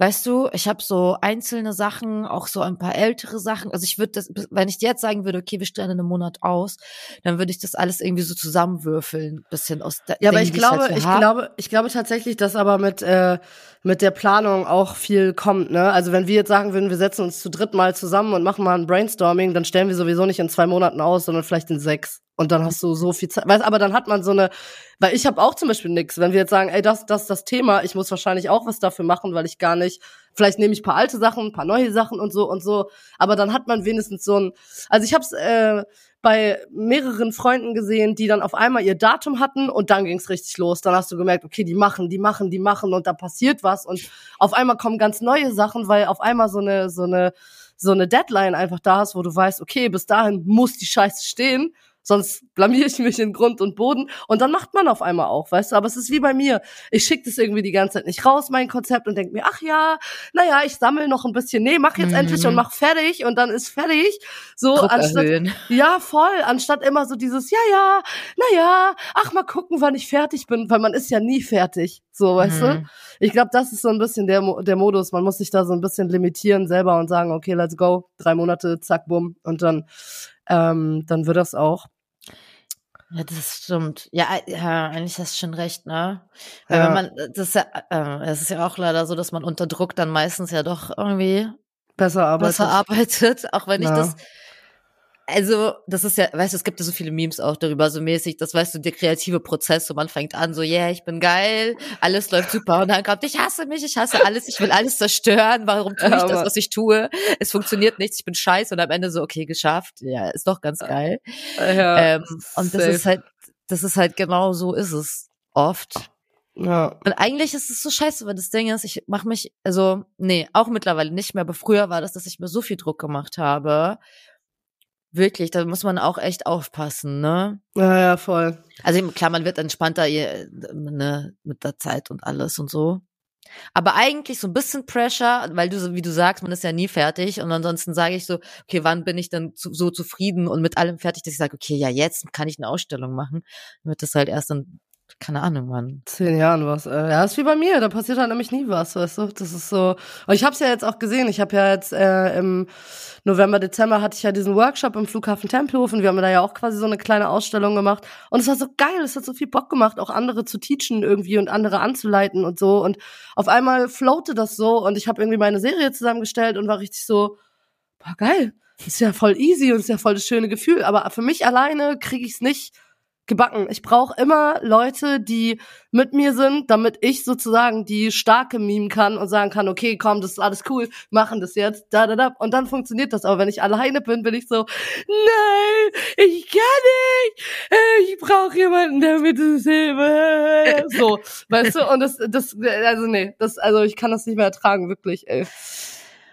Weißt du, ich habe so einzelne Sachen, auch so ein paar ältere Sachen. Also ich würde das, wenn ich dir jetzt sagen würde, okay, wir stellen in einem Monat aus, dann würde ich das alles irgendwie so zusammenwürfeln, bisschen aus der Ja, aber Dingen, ich die halt glaube, ich hab. glaube, ich glaube tatsächlich, dass aber mit äh, mit der Planung auch viel kommt. Ne? Also wenn wir jetzt sagen würden, wir setzen uns zu dritt mal zusammen und machen mal ein Brainstorming, dann stellen wir sowieso nicht in zwei Monaten aus, sondern vielleicht in sechs. Und dann hast du so viel Zeit. Weißt, aber dann hat man so eine, weil ich habe auch zum Beispiel nix. Wenn wir jetzt sagen, ey, das, das, das Thema, ich muss wahrscheinlich auch was dafür machen, weil ich gar nicht. Vielleicht nehme ich paar alte Sachen, paar neue Sachen und so und so. Aber dann hat man wenigstens so ein. Also ich habe es äh, bei mehreren Freunden gesehen, die dann auf einmal ihr Datum hatten und dann ging's richtig los. Dann hast du gemerkt, okay, die machen, die machen, die machen und da passiert was und auf einmal kommen ganz neue Sachen, weil auf einmal so eine so eine so eine Deadline einfach da ist, wo du weißt, okay, bis dahin muss die Scheiße stehen, sonst blamier ich mich in Grund und Boden und dann macht man auf einmal auch, weißt du, aber es ist wie bei mir. Ich schicke das irgendwie die ganze Zeit nicht raus, mein Konzept und denk mir, ach ja, naja, ich sammle noch ein bisschen, nee, mach jetzt Mhm. endlich und mach fertig und dann ist fertig. So Druck anstatt erhöhen. ja, voll. Anstatt immer so dieses, ja, ja, na ja, ach, mal gucken, wann ich fertig bin, weil man ist ja nie fertig. So, weißt du? Mhm. Ich glaube, das ist so ein bisschen der, der Modus. Man muss sich da so ein bisschen limitieren selber und sagen, okay, let's go. Drei Monate, zack, bumm. Und dann, ähm, dann wird das auch. Ja, das stimmt. Ja, äh, ja, eigentlich hast du schon recht, ne? Weil Ja. wenn man, das ist ja, äh, es ist ja auch leider so, dass man unter Druck dann meistens ja doch irgendwie Besser arbeitet. besser arbeitet, auch wenn ich Ja. das, also, das ist ja, weißt du, es gibt ja so viele Memes auch darüber, so mäßig, das weißt du, der kreative Prozess, so man fängt an, so, yeah, ich bin geil, alles läuft super, und dann kommt, ich hasse mich, ich hasse alles, ich will alles zerstören, warum tue ich das, was ich tue? Es funktioniert nichts, ich bin scheiße, und am Ende so, okay, geschafft, ja, ist doch ganz geil. Ja, ähm, und das safe. ist halt, das ist halt genau so ist es oft. Ja. Und eigentlich ist es so scheiße, weil das Ding ist, ich mache mich, also, nee, auch mittlerweile nicht mehr, aber früher war das, dass ich mir so viel Druck gemacht habe. Wirklich, da muss man auch echt aufpassen, ne? Ja, ja, voll. Also klar, man wird entspannter ne, mit der Zeit und alles und so. Aber eigentlich so ein bisschen Pressure, weil du, so wie du sagst, man ist ja nie fertig. Und ansonsten sage ich so, okay, wann bin ich dann zu, so zufrieden und mit allem fertig, dass ich sage, okay, ja, jetzt kann ich eine Ausstellung machen. Dann wird das halt erst dann, keine Ahnung, wann. Zehn Jahren was. Äh, ja, ist wie bei mir. Da passiert halt nämlich nie was, weißt du. Das ist so. Und ich habe es ja jetzt auch gesehen. Ich habe ja jetzt äh, im November, Dezember hatte ich ja diesen Workshop im Flughafen Tempelhof und wir haben da ja auch quasi so eine kleine Ausstellung gemacht. Und es war so geil. Es hat so viel Bock gemacht, auch andere zu teachen irgendwie und andere anzuleiten und so. Und auf einmal floatte das so und ich habe irgendwie meine Serie zusammengestellt und war richtig so, boah, geil. Ist ja voll easy und ist ja voll das schöne Gefühl. Aber für mich alleine kriege ich es nicht gebacken. Ich brauche immer Leute, die mit mir sind, damit ich sozusagen die starke mimen kann und sagen kann, okay, komm, das ist alles cool, machen das jetzt, da, da, da. Und dann funktioniert das. Aber wenn ich alleine bin, bin ich so, nein, ich kann nicht, ich brauche jemanden, der mit es hilft. So, weißt du? Und das, das, also nee, das, also ich kann das nicht mehr ertragen, wirklich, ey.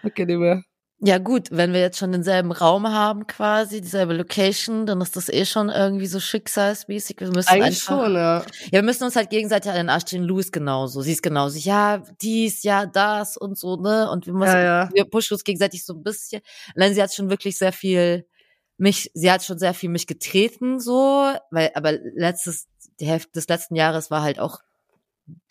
Okay, nicht mehr. Ja gut, wenn wir jetzt schon denselben Raum haben quasi, dieselbe Location, dann ist das eh schon irgendwie so schicksalsmäßig. Wir müssen Eigentlich einfach, schon, ja. Ja, wir müssen uns halt gegenseitig an den Arsch stehen. Louis genauso. Sie ist genauso. Ja, dies, ja, das und so, ne? Und wir müssen, Ja, ja. wir pushen uns gegenseitig so ein bisschen. Nein, sie hat schon wirklich sehr viel mich, sie hat schon sehr viel mich getreten, so, weil, aber letztes, die Hälfte des letzten Jahres war halt auch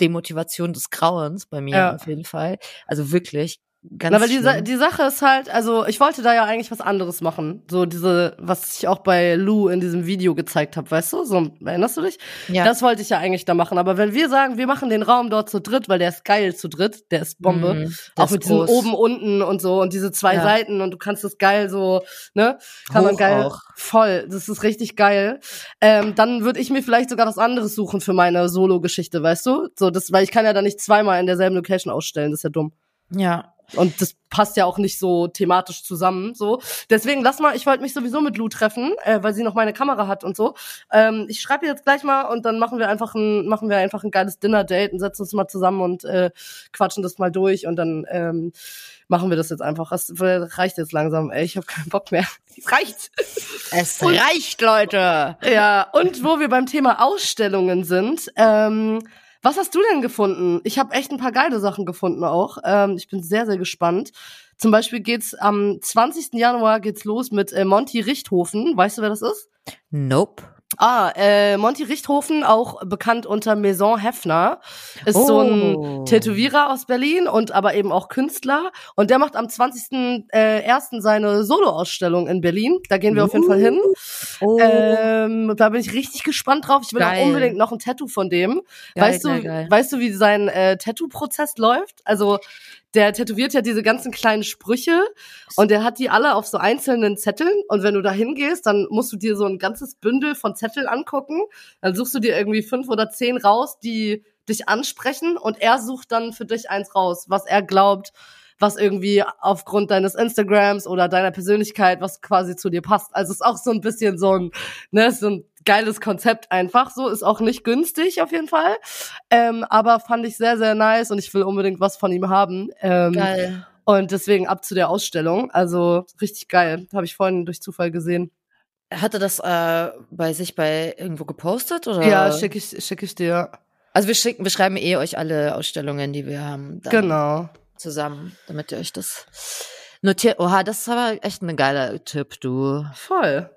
Demotivation des Grauens bei mir Ja. auf jeden Fall. Also wirklich ganz Na, weil die, die Sache ist halt, also ich wollte da ja eigentlich was anderes machen. So diese, was ich auch bei Lou in diesem Video gezeigt habe, weißt du? So, erinnerst du dich? ja. Das wollte ich ja eigentlich da machen. Aber wenn wir sagen, wir machen den Raum dort zu dritt, weil der ist geil zu dritt, der ist Bombe. Mhm, der auch ist mit diesem groß. oben, unten und so und diese zwei Ja. Seiten und du kannst das geil so, ne? Kann man Hoch geil. auch. Voll. Das ist richtig geil. Ähm, dann würde ich mir vielleicht sogar was anderes suchen für meine Solo-Geschichte, weißt du? So, das, weil ich kann ja da nicht zweimal in derselben Location ausstellen, das ist ja dumm. Ja. Und das passt ja auch nicht so thematisch zusammen. So, deswegen lass mal. Ich wollte mich sowieso mit Lou treffen, äh, weil sie noch meine Kamera hat und so. Ähm, ich schreibe ihr jetzt gleich mal und dann machen wir einfach ein machen wir einfach ein geiles Dinner-Date und setzen uns mal zusammen und äh, quatschen das mal durch und dann ähm, machen wir das jetzt einfach. Das reicht jetzt langsam. Ey, ich habe keinen Bock mehr. Es reicht. Es reicht, Leute. Ja, und wo wir beim Thema Ausstellungen sind, ähm, was hast du denn gefunden? Ich habe echt ein paar geile Sachen gefunden auch. Ähm, ich bin sehr, sehr gespannt. Zum Beispiel geht's am 20. Januar geht's los mit äh, Monty Richthofen. Weißt du, wer das ist? Nope. Ah, äh, Monty Richthofen, auch bekannt unter Maison Hefner, ist so ein Oh. Tätowierer aus Berlin und aber eben auch Künstler. Und der macht am 20.01. Äh, seine Soloausstellung in Berlin. Da gehen wir auf jeden Fall hin. Oh. Ähm, da bin ich richtig gespannt drauf. Ich will Geil. auch unbedingt noch ein Tattoo von dem. Geil, weißt du, geil. weißt du, wie sein äh, Tattoo-Prozess läuft? Also der tätowiert ja diese ganzen kleinen Sprüche und der hat die alle auf so einzelnen Zetteln und wenn du da hingehst, dann musst du dir so ein ganzes Bündel von Zetteln angucken. Dann suchst du dir irgendwie fünf oder zehn raus, die dich ansprechen und er sucht dann für dich eins raus, was er glaubt, was irgendwie aufgrund deines Instagrams oder deiner Persönlichkeit, was quasi zu dir passt. Also es ist auch so ein bisschen so ein, ne, so ein geiles Konzept einfach. So ist auch nicht günstig auf jeden Fall, ähm, aber fand ich sehr sehr nice und ich will unbedingt was von ihm haben. Ähm, Geil. und deswegen ab zu der Ausstellung. Also richtig geil, habe ich vorhin durch Zufall gesehen. Hatte das äh, bei sich bei irgendwo gepostet oder? Ja, schicke ich schick ich dir. Also wir schicken, wir schreiben eh euch alle Ausstellungen, die wir haben, Genau. zusammen, damit ihr euch das notiert. Oha, das ist aber echt ein geiler Tipp, du. Voll.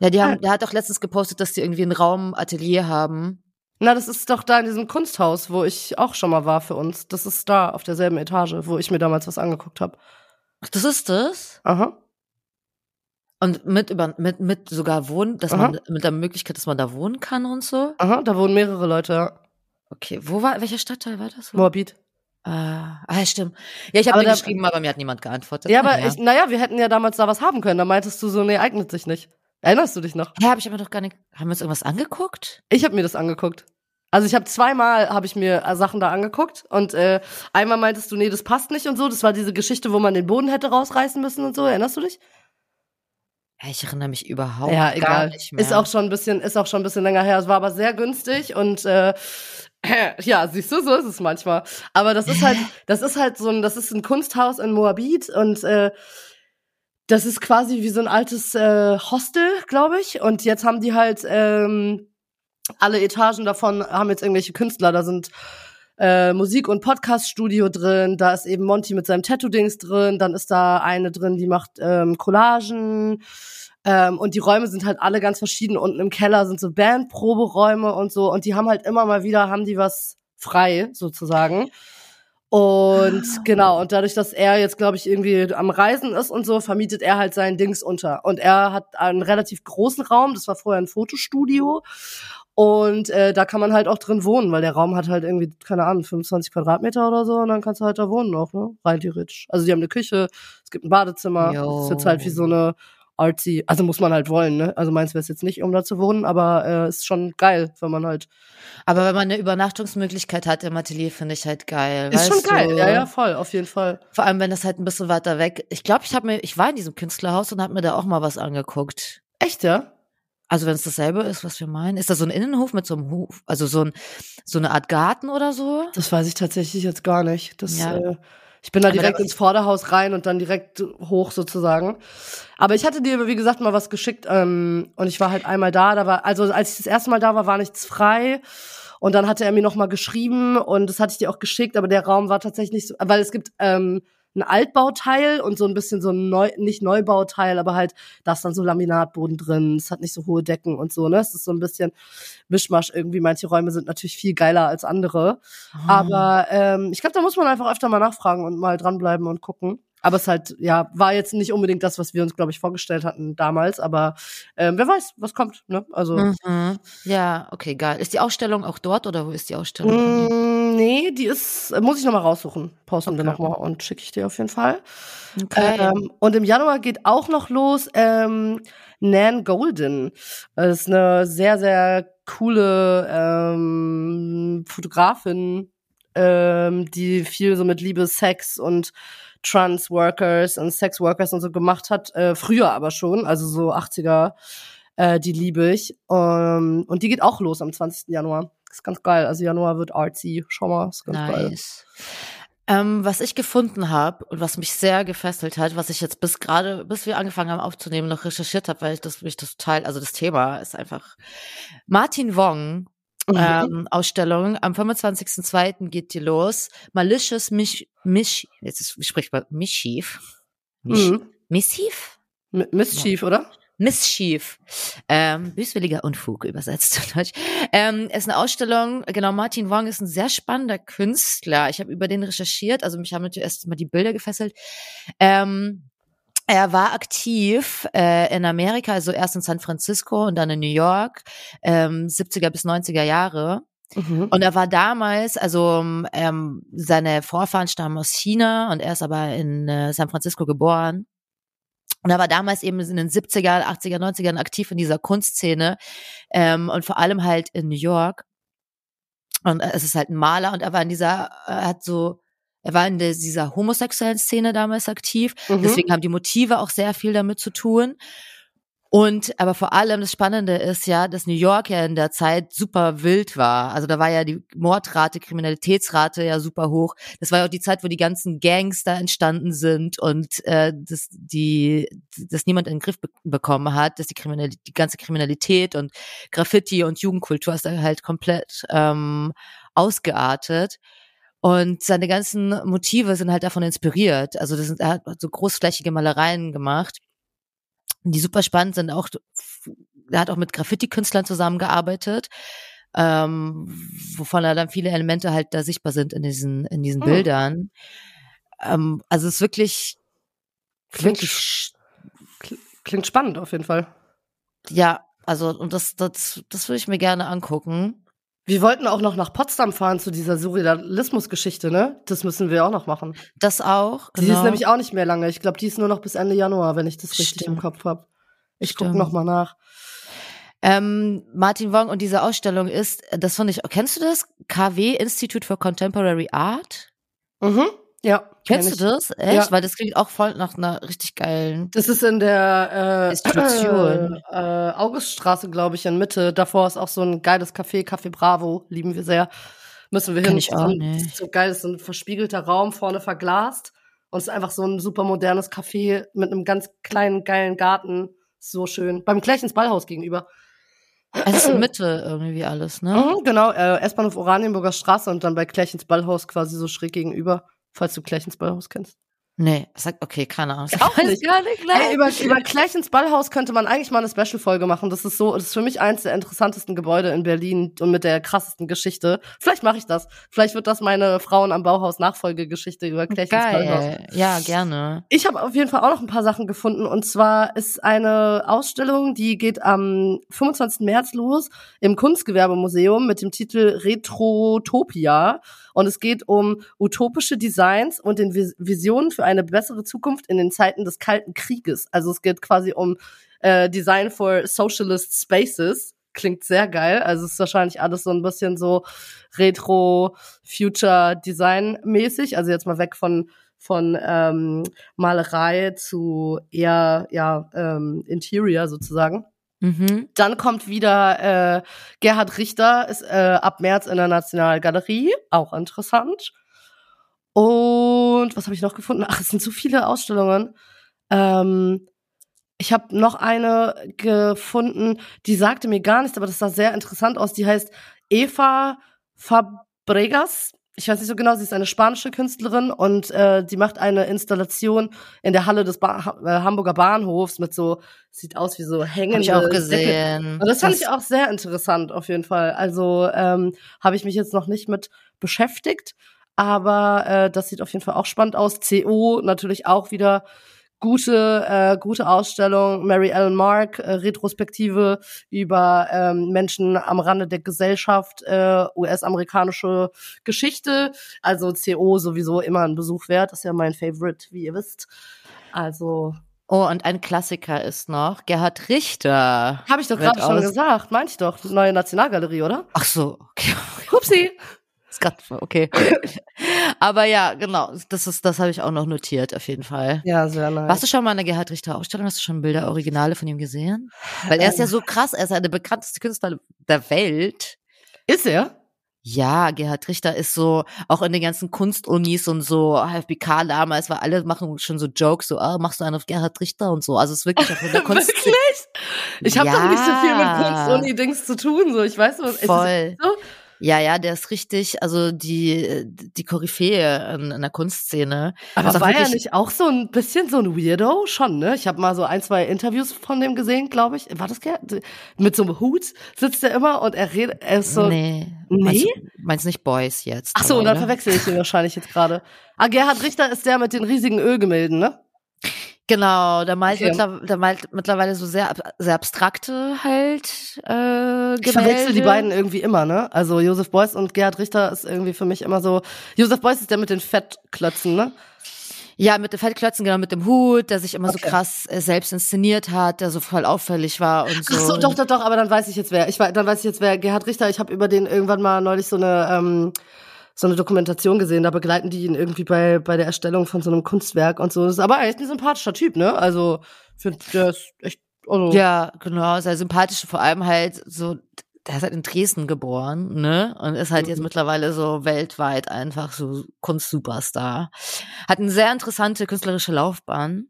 Ja, die Ja. haben, der hat doch letztens gepostet, dass die irgendwie einen Raum Atelier haben. Na, das ist doch da in diesem Kunsthaus, wo ich auch schon mal war für uns. Das ist da auf derselben Etage, wo ich mir damals was angeguckt habe. Ach, das ist das? Aha. Und mit über mit mit sogar wohnen, dass Aha. man mit der Möglichkeit, dass man da wohnen kann und so. Aha, da wohnen mehrere Leute. ja. Okay, wo war welcher Stadtteil war das? Moabit. Ah, ah, ja, stimmt. Ja, ich habe dir geschrieben, aber mir hat niemand geantwortet. Ja, aber Naja. ich, naja, wir hätten ja damals da was haben können. Da meintest du so, nee, eignet sich nicht. Erinnerst du dich noch? Hä, habe ich aber doch gar nicht. Haben wir uns irgendwas angeguckt? Ich habe mir das angeguckt. Also ich habe zweimal habe ich mir äh, Sachen da angeguckt und äh, einmal meintest du, nee, das passt nicht und so. Das war diese Geschichte, wo man den Boden hätte rausreißen müssen und so. Erinnerst du dich? Ich erinnere mich überhaupt ja, gar egal. nicht mehr. Ist auch schon ein bisschen, ist auch schon ein bisschen länger her. Es war aber sehr günstig und äh, [CLEARS THROAT] ja, siehst du, so ist es manchmal. Aber das ist halt, das ist halt so ein, das ist ein Kunsthaus in Moabit und äh, das ist quasi wie so ein altes äh, Hostel, glaube ich. Und jetzt haben die halt ähm, alle Etagen davon haben jetzt irgendwelche Künstler. Da sind äh, Musik- und Podcast-Studio drin. Da ist eben Monty mit seinem Tattoo-Dings drin. Dann ist da eine drin, die macht ähm, Collagen. Ähm, und die Räume sind halt alle ganz verschieden. Unten im Keller sind so Bandproberäume und so. Und die haben halt immer mal wieder, haben die was frei, sozusagen. Und genau, und dadurch, dass er jetzt, glaube ich, irgendwie am Reisen ist und so, vermietet er halt seinen Dings unter. Und er hat einen relativ großen Raum, das war vorher ein Fotostudio. Und äh, da kann man halt auch drin wohnen, weil der Raum hat halt irgendwie, keine Ahnung, 25 Quadratmeter oder so und dann kannst du halt da wohnen auch, ne? Rein theoretisch. Also die haben eine Küche, es gibt ein Badezimmer. Es ist jetzt halt wie so eine artsy. Also muss man halt wollen, ne? Also meins wäre es jetzt nicht, um da zu wohnen, aber äh, ist schon geil, wenn man halt. Aber wenn man eine Übernachtungsmöglichkeit hat im Atelier, finde ich halt geil. Ist schon geil, du? ja, ja, voll, auf jeden Fall. Vor allem, wenn das halt ein bisschen weiter weg. Ich glaube, ich habe mir, ich war in diesem Künstlerhaus und habe mir da auch mal was angeguckt. Echt, ja? Also wenn es dasselbe ist, was wir meinen, ist da so ein Innenhof mit so einem Hof, also so ein so eine Art Garten oder so? Das weiß ich tatsächlich jetzt gar nicht. Das, Ja. äh, ich bin da Aber direkt ins Vorderhaus rein und dann direkt hoch sozusagen. Aber ich hatte dir, wie gesagt, mal was geschickt ähm, und ich war halt einmal da. Da war, also als ich das erste Mal da war, war nichts frei. Und dann hatte er mir noch mal geschrieben und das hatte ich dir auch geschickt, aber der Raum war tatsächlich nicht so, weil es gibt ähm, ein Altbauteil und so ein bisschen so ein Neu, nicht Neubauteil, aber halt, da ist dann so Laminatboden drin, es hat nicht so hohe Decken und so, ne? Es ist so ein bisschen Mischmasch irgendwie. Manche Räume sind natürlich viel geiler als andere. Ah. Aber ähm, ich glaube, da muss man einfach öfter mal nachfragen und mal dranbleiben und gucken. Aber es halt, ja, war jetzt nicht unbedingt das, was wir uns, glaube ich, vorgestellt hatten damals. Aber ähm, wer weiß, was kommt, ne? Also. Mhm. Ja, okay, geil. Ist die Ausstellung auch dort oder wo ist die Ausstellung? Mm, nee, die ist, muss ich nochmal raussuchen. Posten wir Okay. nochmal und schicke ich dir auf jeden Fall. Okay. Ähm, und im Januar geht auch noch los ähm, Nan Golden. Das ist eine sehr, sehr coole ähm, Fotografin, ähm, die viel so mit Liebe, Sex und Trans-Workers und Sex-Workers und so gemacht hat. Äh, früher aber schon, also so 80er. Äh, die liebe ich. Ähm, und die geht auch los am 20. Januar. Ist ganz geil. Also Januar wird artsy. Schau mal, ist ganz geil. nice. Ähm, was ich gefunden habe und was mich sehr gefesselt hat, was ich jetzt bis gerade, bis wir angefangen haben aufzunehmen, noch recherchiert habe, weil ich das mich total, also das Thema ist einfach Martin Wong Mhm. ähm, Ausstellung. Am 25.02. geht die los. Malicious Mich, Mich, jetzt ist, spricht man, Mischief? Mich, Mhm. Missiv? M- Mischief, oder? Mischief. Ähm, böswilliger Unfug übersetzt zu Deutsch. Ähm, ist eine Ausstellung, genau, Martin Wong ist ein sehr spannender Künstler. Ich habe über den recherchiert, also mich haben natürlich erst mal die Bilder gefesselt. Ähm, er war aktiv äh, in Amerika, also erst in San Francisco und dann in New York, ähm, 70er bis 90er Jahre. Mhm. Und er war damals, also ähm, seine Vorfahren stammen aus China und er ist aber in äh, San Francisco geboren. Und er war damals eben in den 70er, 80er, 90ern aktiv in dieser Kunstszene ähm, und vor allem halt in New York. Und äh, es ist halt ein Maler und er war in dieser, er hat so, er war in der, dieser homosexuellen Szene damals aktiv. Mhm. Deswegen haben die Motive auch sehr viel damit zu tun. Und aber vor allem das Spannende ist ja, dass New York ja in der Zeit super wild war. Also da war ja die Mordrate, Kriminalitätsrate ja super hoch. Das war ja auch die Zeit, wo die ganzen Gangs da entstanden sind und äh, dass die, dass niemand in den Griff be bekommen hat, dass die Kriminalität, die ganze Kriminalität und Graffiti und Jugendkultur ist da halt komplett ähm, ausgeartet. Und seine ganzen Motive sind halt davon inspiriert. Also das sind, er hat so großflächige Malereien gemacht die super spannend sind. Auch er hat auch mit Graffiti-Künstlern zusammengearbeitet, ähm, wovon er dann viele Elemente halt da sichtbar sind in diesen in diesen Hm. Bildern. Ähm, also es ist wirklich Klingt, wirklich kl- klingt spannend auf jeden Fall. ja, also und das das das würde ich mir gerne angucken. Wir wollten auch noch nach Potsdam fahren zu dieser Surrealismus-Geschichte, ne? Das müssen wir auch noch machen. Das auch. Die genau. ist nämlich auch nicht mehr lange. Ich glaube, die ist nur noch bis Ende Januar, wenn ich das richtig Stimmt. im Kopf habe. Ich gucke Stimmt. noch mal nach. Ähm, Martin Wong und diese Ausstellung ist, das fand ich, kennst du das? KW Institute for Contemporary Art? Mhm. Ja. kenn Kennst du das? Echt? Ja. Weil das klingt auch voll nach einer richtig geilen. Das ist in der äh, Institution. [CLEARS THROAT] Äh, Auguststraße, glaube ich, in Mitte. Davor ist auch so ein geiles Café, Café Bravo. Lieben wir sehr. Müssen wir Kenn hin. ich auch nicht. so geil, das ist so ein verspiegelter Raum, vorne verglast. Und es ist einfach so ein super modernes Café mit einem ganz kleinen, geilen Garten. So schön. Beim Klärchens Ballhaus gegenüber. Es ist in [CLEARS THROAT] Mitte irgendwie alles, ne? Mhm, genau, äh, S-Bahnhof Oranienburger Straße und dann bei Klärchens Ballhaus quasi so schräg gegenüber, falls du Klärchens Ballhaus kennst. Nee, sag, okay, keine Ahnung. Auch nicht. Gar nicht, Ey, über, über Klärchens Ballhaus könnte man eigentlich mal eine Special-Folge machen. Das ist so, das ist für mich eins der interessantesten Gebäude in Berlin und mit der krassesten Geschichte. Vielleicht mache ich das. Vielleicht wird das meine Frauen am Bauhaus Nachfolgegeschichte über Klärchens Ballhaus. Geil. Ja, gerne. Ich habe auf jeden Fall auch noch ein paar Sachen gefunden. Und zwar ist eine Ausstellung, die geht am 25. März los im Kunstgewerbemuseum mit dem Titel Retrotopia. Und es geht um utopische Designs und den Vis Visionen für eine bessere Zukunft in den Zeiten des Kalten Krieges. Also es geht quasi um äh, Design for Socialist Spaces. Klingt sehr geil. Also es ist wahrscheinlich alles so ein bisschen so Retro, Future Design mäßig. Also jetzt mal weg von von ähm, Malerei zu eher ja ähm, Interior sozusagen. Mhm. Dann kommt wieder äh, Gerhard Richter, ist äh, ab März in der Nationalgalerie, auch interessant. Und was habe ich noch gefunden? Ach, es sind so viele Ausstellungen. Ähm, ich habe noch eine gefunden, die sagte mir gar nichts, aber das sah sehr interessant aus. Die heißt Eva Fabregas ich weiß nicht so genau, sie ist eine spanische Künstlerin und äh, die macht eine Installation in der Halle des ba äh, Hamburger Bahnhofs mit so, sieht aus wie so hängende. Hab ich auch gesehen. Und das fand das ich auch sehr interessant auf jeden Fall. Also ähm, habe ich mich jetzt noch nicht mit beschäftigt, aber äh, das sieht auf jeden Fall auch spannend aus. CO natürlich auch wieder gute, äh, gute Ausstellung. Mary Ellen Mark, äh, Retrospektive über ähm, Menschen am Rande der Gesellschaft, äh, US-amerikanische Geschichte. Also CO sowieso immer ein Besuch wert. Das ist ja mein Favorite, wie ihr wisst. Also Oh, und ein Klassiker ist noch Gerhard Richter. Habe ich doch gerade schon gesagt, meinte ich doch. Neue Nationalgalerie, oder? Ach so, okay. Hupsi. Ist grad, okay. [LAUGHS] Aber ja, genau, das ist, das habe ich auch noch notiert, auf jeden Fall. Ja, sehr nice. Warst du schon mal in der Gerhard Richter Ausstellung? Hast du schon Bilder, Originale von ihm gesehen? Weil er ist ja so krass, er ist ja der bekannteste Künstler der Welt. Ist er? Ja, Gerhard Richter ist so, auch in den ganzen Kunstunis und so, HFBK damals, weil alle machen schon so Jokes, so, ah, machst du einen auf Gerhard Richter und so. Also es ist wirklich auch in der [LAUGHS] Kunst. wirklich? Ich habe ja. doch nicht so viel mit Kunstuni-Dings zu tun, so, ich weiß was. Voll. So? Ja, ja, der ist richtig, also die, die Koryphäe in, in der Kunstszene. Aber also war er nicht auch so ein bisschen so ein Weirdo? Schon, ne? Ich habe mal so ein, zwei Interviews von dem gesehen, glaube ich. War das Gerhard? Mit so einem Hut sitzt er immer und er redet, er ist so. Nee. Nee? Meinst, meinst nicht Boys jetzt? Ach so, und dann verwechsel ich ihn wahrscheinlich jetzt gerade. Ah, Gerhard Richter ist der mit den riesigen Ölgemälden, ne? Genau, der malt, okay. mittler, der malt mittlerweile so sehr, sehr abstrakte halt äh, Gemälde. Ich verwechsel die beiden irgendwie immer, ne? Also Josef Beuys und Gerhard Richter ist irgendwie für mich immer so. Josef Beuys ist der mit den Fettklötzen, ne? Ja, mit den Fettklötzen, genau, mit dem Hut, der sich immer okay. so krass äh, selbst inszeniert hat, der so voll auffällig war und so. Ach so, doch, doch, doch, aber dann weiß ich jetzt wer. Ich dann weiß ich jetzt wer. Gerhard Richter, ich habe über den irgendwann mal neulich so eine ähm, so eine Dokumentation gesehen, da begleiten die ihn irgendwie bei, bei der Erstellung von so einem Kunstwerk und so. Das ist aber echt ein sympathischer Typ, ne? Also, finde der ist echt. Also ja, genau, sehr sympathisch, vor allem halt so, der ist halt in Dresden geboren, ne? Und ist halt mhm. jetzt mittlerweile so weltweit einfach so Kunstsuperstar. Hat eine sehr interessante künstlerische Laufbahn.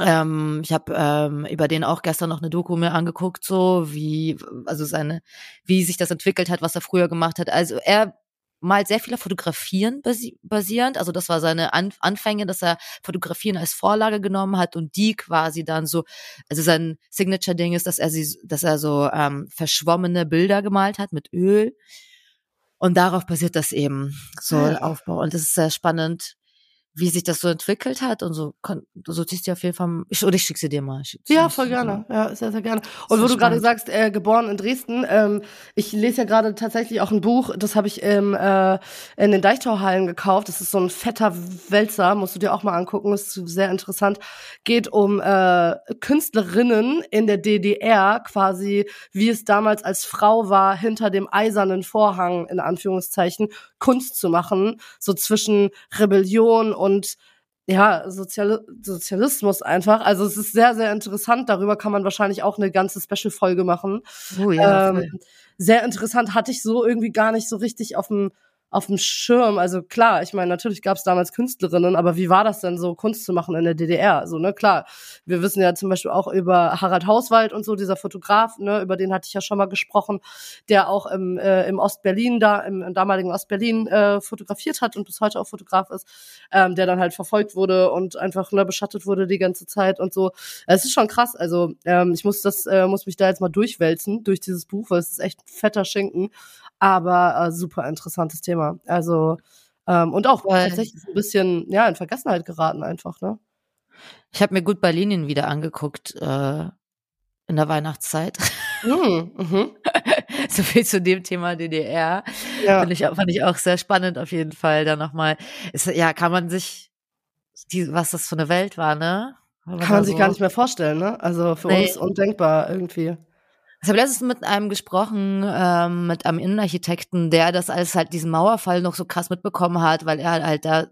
Ähm, ich habe ähm, über den auch gestern noch eine Doku mir angeguckt, so wie, also seine, wie sich das entwickelt hat, was er früher gemacht hat. Also er mal sehr viel Fotografieren basi basierend. Also das war seine An Anfänge, dass er Fotografieren als Vorlage genommen hat und die quasi dann so, also sein Signature-Ding ist, dass er sie, dass er so ähm, verschwommene Bilder gemalt hat mit Öl. Und darauf basiert das eben so ja. Aufbau. Und das ist sehr spannend, wie sich das so entwickelt hat und so. So ziehst du auf jeden Fall. Ich, oder ich schick sie dir mal. Ja, voll gerne. Ja, sehr, sehr gerne. Und wo du gerade sagst, äh, geboren in Dresden, ähm, ich lese ja gerade tatsächlich auch ein Buch, das habe ich im, äh, in den Deichtauhallen gekauft. Das ist so ein fetter Wälzer, musst du dir auch mal angucken, ist sehr interessant. Geht um äh, Künstlerinnen in der DDR, quasi, wie es damals als Frau war, hinter dem eisernen Vorhang, in Anführungszeichen, Kunst zu machen, so zwischen Rebellion und ja, Sozial Sozialismus einfach. Also es ist sehr, sehr interessant. Darüber kann man wahrscheinlich auch eine ganze Special-Folge machen. Oh ja. Ähm, sehr interessant, hatte ich so irgendwie gar nicht so richtig auf dem auf dem Schirm. Also klar, ich meine, natürlich gab es damals Künstlerinnen, aber wie war das denn so, Kunst zu machen in der DDR? Also, ne, klar, wir wissen ja zum Beispiel auch über Harald Hauswald und so, dieser Fotograf, ne, über den hatte ich ja schon mal gesprochen, der auch im, äh, im Ostberlin, da, im, im damaligen Ostberlin äh, fotografiert hat und bis heute auch Fotograf ist, ähm, der dann halt verfolgt wurde und einfach ne, beschattet wurde die ganze Zeit und so. Es ist schon krass. Also, ähm, ich muss das, äh, muss mich da jetzt mal durchwälzen durch dieses Buch, weil es ist echt ein fetter Schinken aber äh, super interessantes Thema. Also ähm, und auch Weil, tatsächlich ein bisschen ja in Vergessenheit geraten einfach, ne? Ich habe mir gut Berlin wieder angeguckt äh, in der Weihnachtszeit. Mm, mhm. [LAUGHS] so viel zu dem Thema DDR. Ja. Fand ich, fand ich auch sehr spannend auf jeden Fall. Da nochmal, ja, kann man sich die, was das für eine Welt war, ne? Kann man sich so gar nicht mehr vorstellen, ne? Also für nee. uns undenkbar irgendwie. Ich habe letztens mit einem gesprochen, ähm, mit einem Innenarchitekten, der das alles halt diesen Mauerfall noch so krass mitbekommen hat, weil er halt da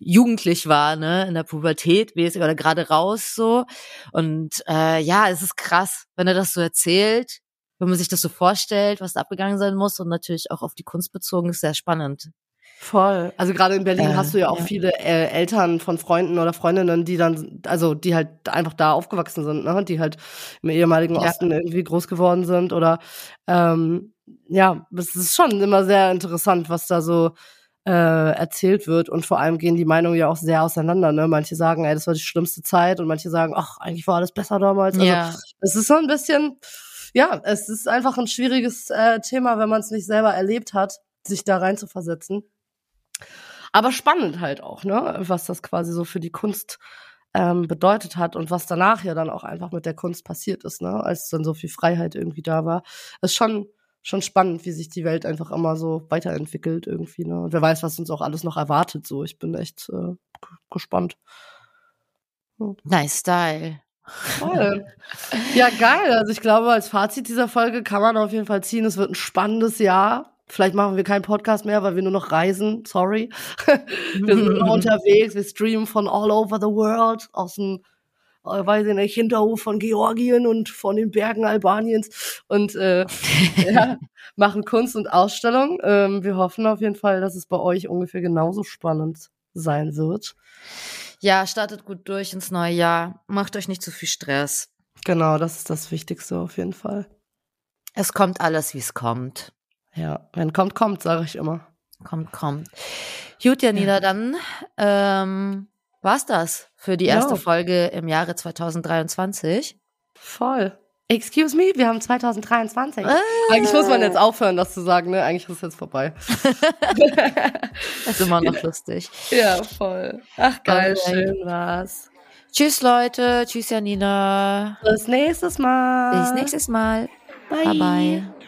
jugendlich war, ne, in der Pubertät mäßig oder gerade raus so. Und äh, ja, es ist krass, wenn er das so erzählt, wenn man sich das so vorstellt, was da abgegangen sein muss und natürlich auch auf die Kunst bezogen, ist sehr spannend. Voll. Also gerade in Berlin äh, hast du ja auch ja. viele äh, Eltern von Freunden oder Freundinnen, die dann, also die halt einfach da aufgewachsen sind, ne? die halt im ehemaligen Osten ja. irgendwie groß geworden sind oder ähm, ja, es ist schon immer sehr interessant, was da so äh, erzählt wird und vor allem gehen die Meinungen ja auch sehr auseinander. Ne? Manche sagen, ey, das war die schlimmste Zeit und manche sagen, ach, eigentlich war alles besser damals. Also, ja. Es ist so ein bisschen, ja, es ist einfach ein schwieriges äh, Thema, wenn man es nicht selber erlebt hat, sich da rein zu versetzen. Aber spannend halt auch, ne, was das quasi so für die Kunst ähm, bedeutet hat und was danach ja dann auch einfach mit der Kunst passiert ist, ne, als dann so viel Freiheit irgendwie da war. Das ist schon schon spannend, wie sich die Welt einfach immer so weiterentwickelt irgendwie. Ne? Und wer weiß, was uns auch alles noch erwartet. So, ich bin echt äh, gespannt. Hm. Nice Style. Voll. Ja, geil. Also ich glaube, als Fazit dieser Folge kann man auf jeden Fall ziehen, es wird ein spannendes Jahr. Vielleicht machen wir keinen Podcast mehr, weil wir nur noch reisen. Sorry. [LAUGHS] wir sind immer [LAUGHS] unterwegs. Wir streamen von all over the world, aus dem, äh, weiß ich nicht, Hinterhof von Georgien und von den Bergen Albaniens und äh, [LAUGHS] ja, machen Kunst und Ausstellung. Ähm, wir hoffen auf jeden Fall, dass es bei euch ungefähr genauso spannend sein wird. Ja, startet gut durch ins neue Jahr. Macht euch nicht zu viel Stress. Genau, das ist das Wichtigste auf jeden Fall. Es kommt alles, wie es kommt. Ja, wenn kommt, kommt, sage ich immer. Kommt, kommt. Gut, Janina, ja. dann ähm, war's das für die erste ja. Folge im Jahre 2023. Voll. Excuse me, wir haben 2023. Ah. Eigentlich muss man jetzt aufhören, das zu sagen, ne? Eigentlich ist es jetzt vorbei. [LAUGHS] das ist immer noch lustig. Ja, voll. Ach, geil, okay. schön war's. Tschüss, Leute. Tschüss, Janina. Bis nächstes Mal. Bis nächstes Mal. Bye, bye. bye.